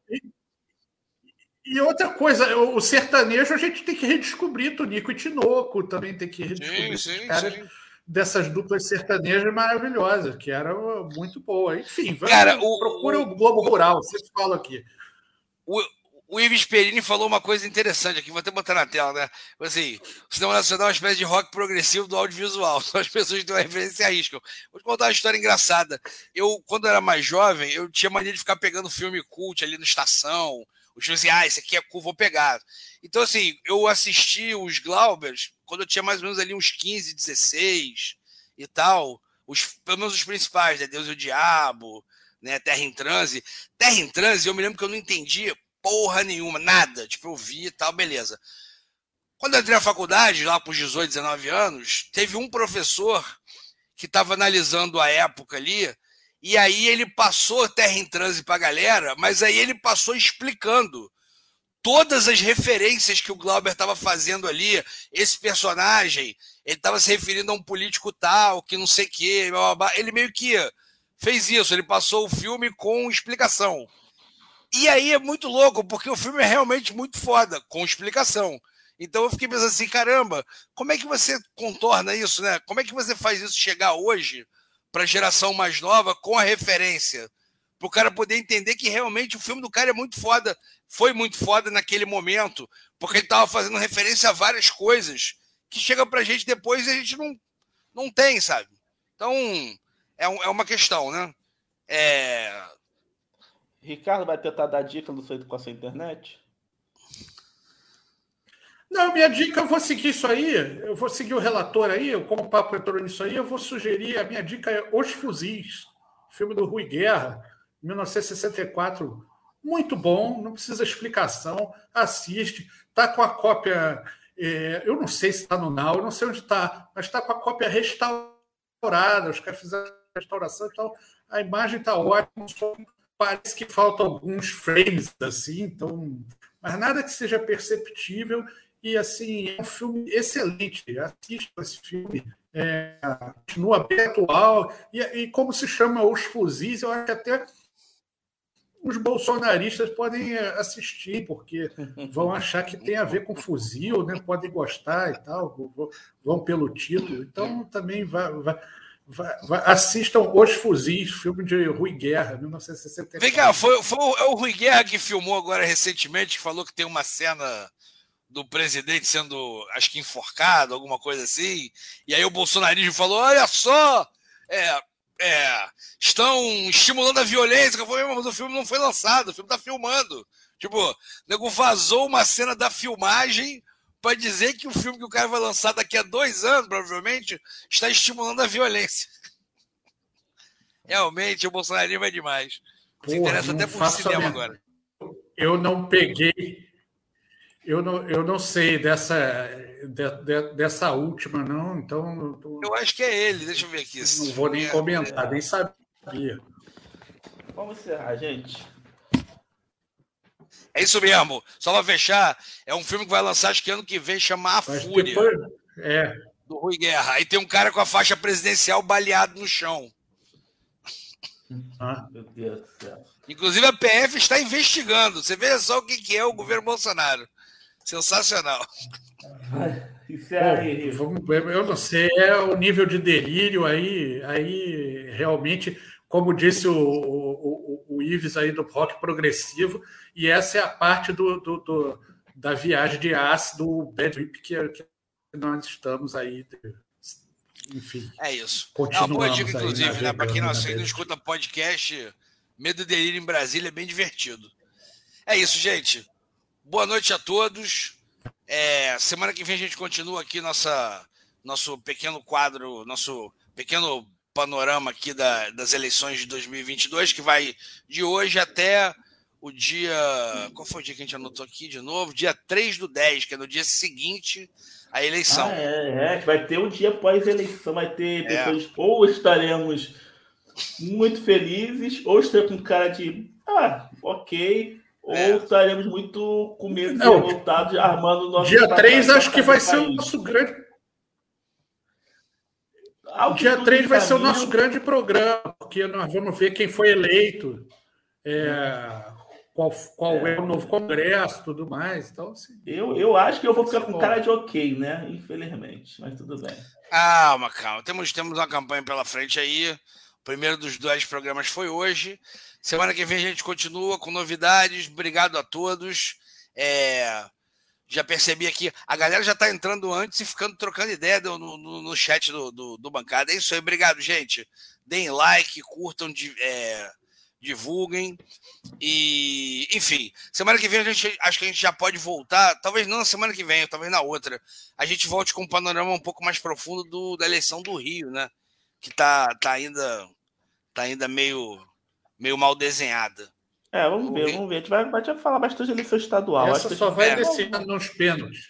E outra coisa, o sertanejo a gente tem que redescobrir, Tonico e Tinoco também tem que redescobrir sim, sim, caras sim. dessas duplas sertanejas maravilhosas, que era muito boa. Enfim, Cara, o, procura o, o Globo Rural, você fala aqui. O, o Ives Perini falou uma coisa interessante aqui, vou até botar na tela, né? Assim, o cinema nacional é uma espécie de rock progressivo do audiovisual, só as pessoas que têm uma referência arriscam. Vou te contar uma história engraçada. Eu, quando era mais jovem, eu tinha mania de ficar pegando filme cult ali no Estação, os filmes assim, ah, esse aqui é cool, vou pegar. Então, assim, eu assisti os Glaubers quando eu tinha mais ou menos ali uns 15, 16 e tal, os, pelo menos os principais, né? Deus e o Diabo, né? Terra em Transe. Terra em Transe, eu me lembro que eu não entendia porra nenhuma, nada. Tipo, eu vi e tal, beleza. Quando eu entrei na faculdade, lá por 18, 19 anos, teve um professor que estava analisando a época ali, e aí ele passou Terra em Transe para a galera, mas aí ele passou explicando todas as referências que o Glauber estava fazendo ali. Esse personagem, ele estava se referindo a um político tal, que não sei o quê, ele meio que fez isso, ele passou o filme com explicação. E aí é muito louco, porque o filme é realmente muito foda, com explicação. Então eu fiquei pensando assim, caramba, como é que você contorna isso, né? Como é que você faz isso chegar hoje para a geração mais nova com a referência? Para o cara poder entender que realmente o filme do cara é muito foda, foi muito foda naquele momento, porque ele estava fazendo referência a várias coisas que chegam para a gente depois e a gente não, não tem, sabe? Então é, um, é uma questão, né? É, Ricardo vai tentar dar dica no feito com essa internet? Não, minha dica, eu vou seguir isso aí, eu vou seguir o relator aí, eu, como papo entrou nisso aí, eu vou sugerir, a minha dica é Os Fuzis, filme do Rui Guerra, 1964, muito bom, não precisa explicação, assiste, tá com a cópia, é, eu não sei se está no Now, eu não sei onde está, mas está com a cópia restaurada, os caras fizeram restauração e tal, a imagem está ótima, parece que faltam alguns frames assim, então, mas nada que seja perceptível e assim é um filme excelente. Assista esse filme, é, continua bem atual e, e, como se chama os fuzis, eu acho que até os bolsonaristas podem é, assistir porque vão achar que tem a ver com fuzil, né? Podem gostar e tal, vão pelo título. Então também vai, vai assistam Os Fuzis, filme de Rui Guerra, 1964. Vem cá, foi, foi é o Rui Guerra que filmou agora recentemente, que falou que tem uma cena do presidente sendo, acho que enforcado, alguma coisa assim. E aí o bolsonarismo falou: olha só, é, é, estão estimulando a violência. Eu falei, mas o filme não foi lançado, o filme está filmando. Tipo, o nego vazou uma cena da filmagem para dizer que o filme que o cara vai lançar daqui a dois anos, provavelmente, está estimulando a violência. Realmente, o bolsonarismo é demais. Se interessa até por cinema agora. Eu não peguei. Eu não, eu não sei dessa, de, de, dessa última, não. Então. Tô... Eu acho que é ele. Deixa eu ver aqui. Não vou nem comentar, nem sabia. Vamos encerrar, gente. É isso mesmo. Só para fechar, é um filme que vai lançar acho que ano que vem, chama A Fúria. Depois... É. Do Rui Guerra. Aí tem um cara com a faixa presidencial baleado no chão. Ah, meu Deus do céu. Inclusive a PF está investigando. Você vê só o que é o governo Bolsonaro. Sensacional. Isso é Bom, eu não sei, é o nível de delírio aí, aí realmente, como disse o, o, o, o Ives aí do rock progressivo, e essa é a parte do, do, do da viagem de ácido, do bad trip que, que nós estamos aí. Enfim. É isso. É uma boa dica, inclusive, né? Para quem não, não escuta podcast, Medo e Delírio em Brasília é bem divertido. É isso, gente. Boa noite a todos. É, semana que vem a gente continua aqui nossa, nosso pequeno quadro, nosso pequeno panorama aqui da, das eleições de 2022, que vai de hoje até o dia. Qual foi o dia que a gente anotou aqui de novo? Dia 3 do 10, que é no dia seguinte à eleição. Ah, é, é, vai ter um dia pós-eleição, vai ter pessoas. É. Ou estaremos muito felizes, ou estaremos com cara de. Ah, ok. Ou é. estaremos muito com medo de revoltados, armando o nosso. Dia 3 acho que vai ser o nosso grande. O dia 3 vai ser o nosso grande programa, porque nós vamos ver quem foi eleito. É, qual, qual é. é. o novo congresso tudo mais. Então, assim, eu, eu acho que eu vou ficar com cara de ok, né? Infelizmente, mas tudo bem. Calma, calma. Temos, temos uma campanha pela frente aí. O primeiro dos dois programas foi hoje. Semana que vem a gente continua com novidades. Obrigado a todos. É, já percebi aqui, a galera já está entrando antes e ficando trocando ideia no, no, chat do, do, do, bancada. É isso aí, obrigado, gente. Deem like, curtam, é, divulguem. E, enfim, semana que vem a gente acho que a gente já pode voltar, talvez não na semana que vem, talvez na outra. A gente volte com um panorama um pouco mais profundo do, da eleição do Rio, né? Que tá, tá ainda tá ainda meio meio mal desenhada. É, vamos ver, vamos ver. A gente vai, vai falar bastante de eleição estadual. Essa só vai é, descer nos pênaltis.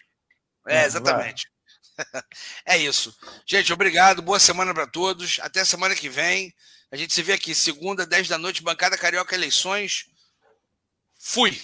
É, exatamente. É isso. Gente, obrigado. Boa semana para todos. Até semana que vem. A gente se vê aqui, segunda, 10 da noite, bancada Carioca Eleições. Fui!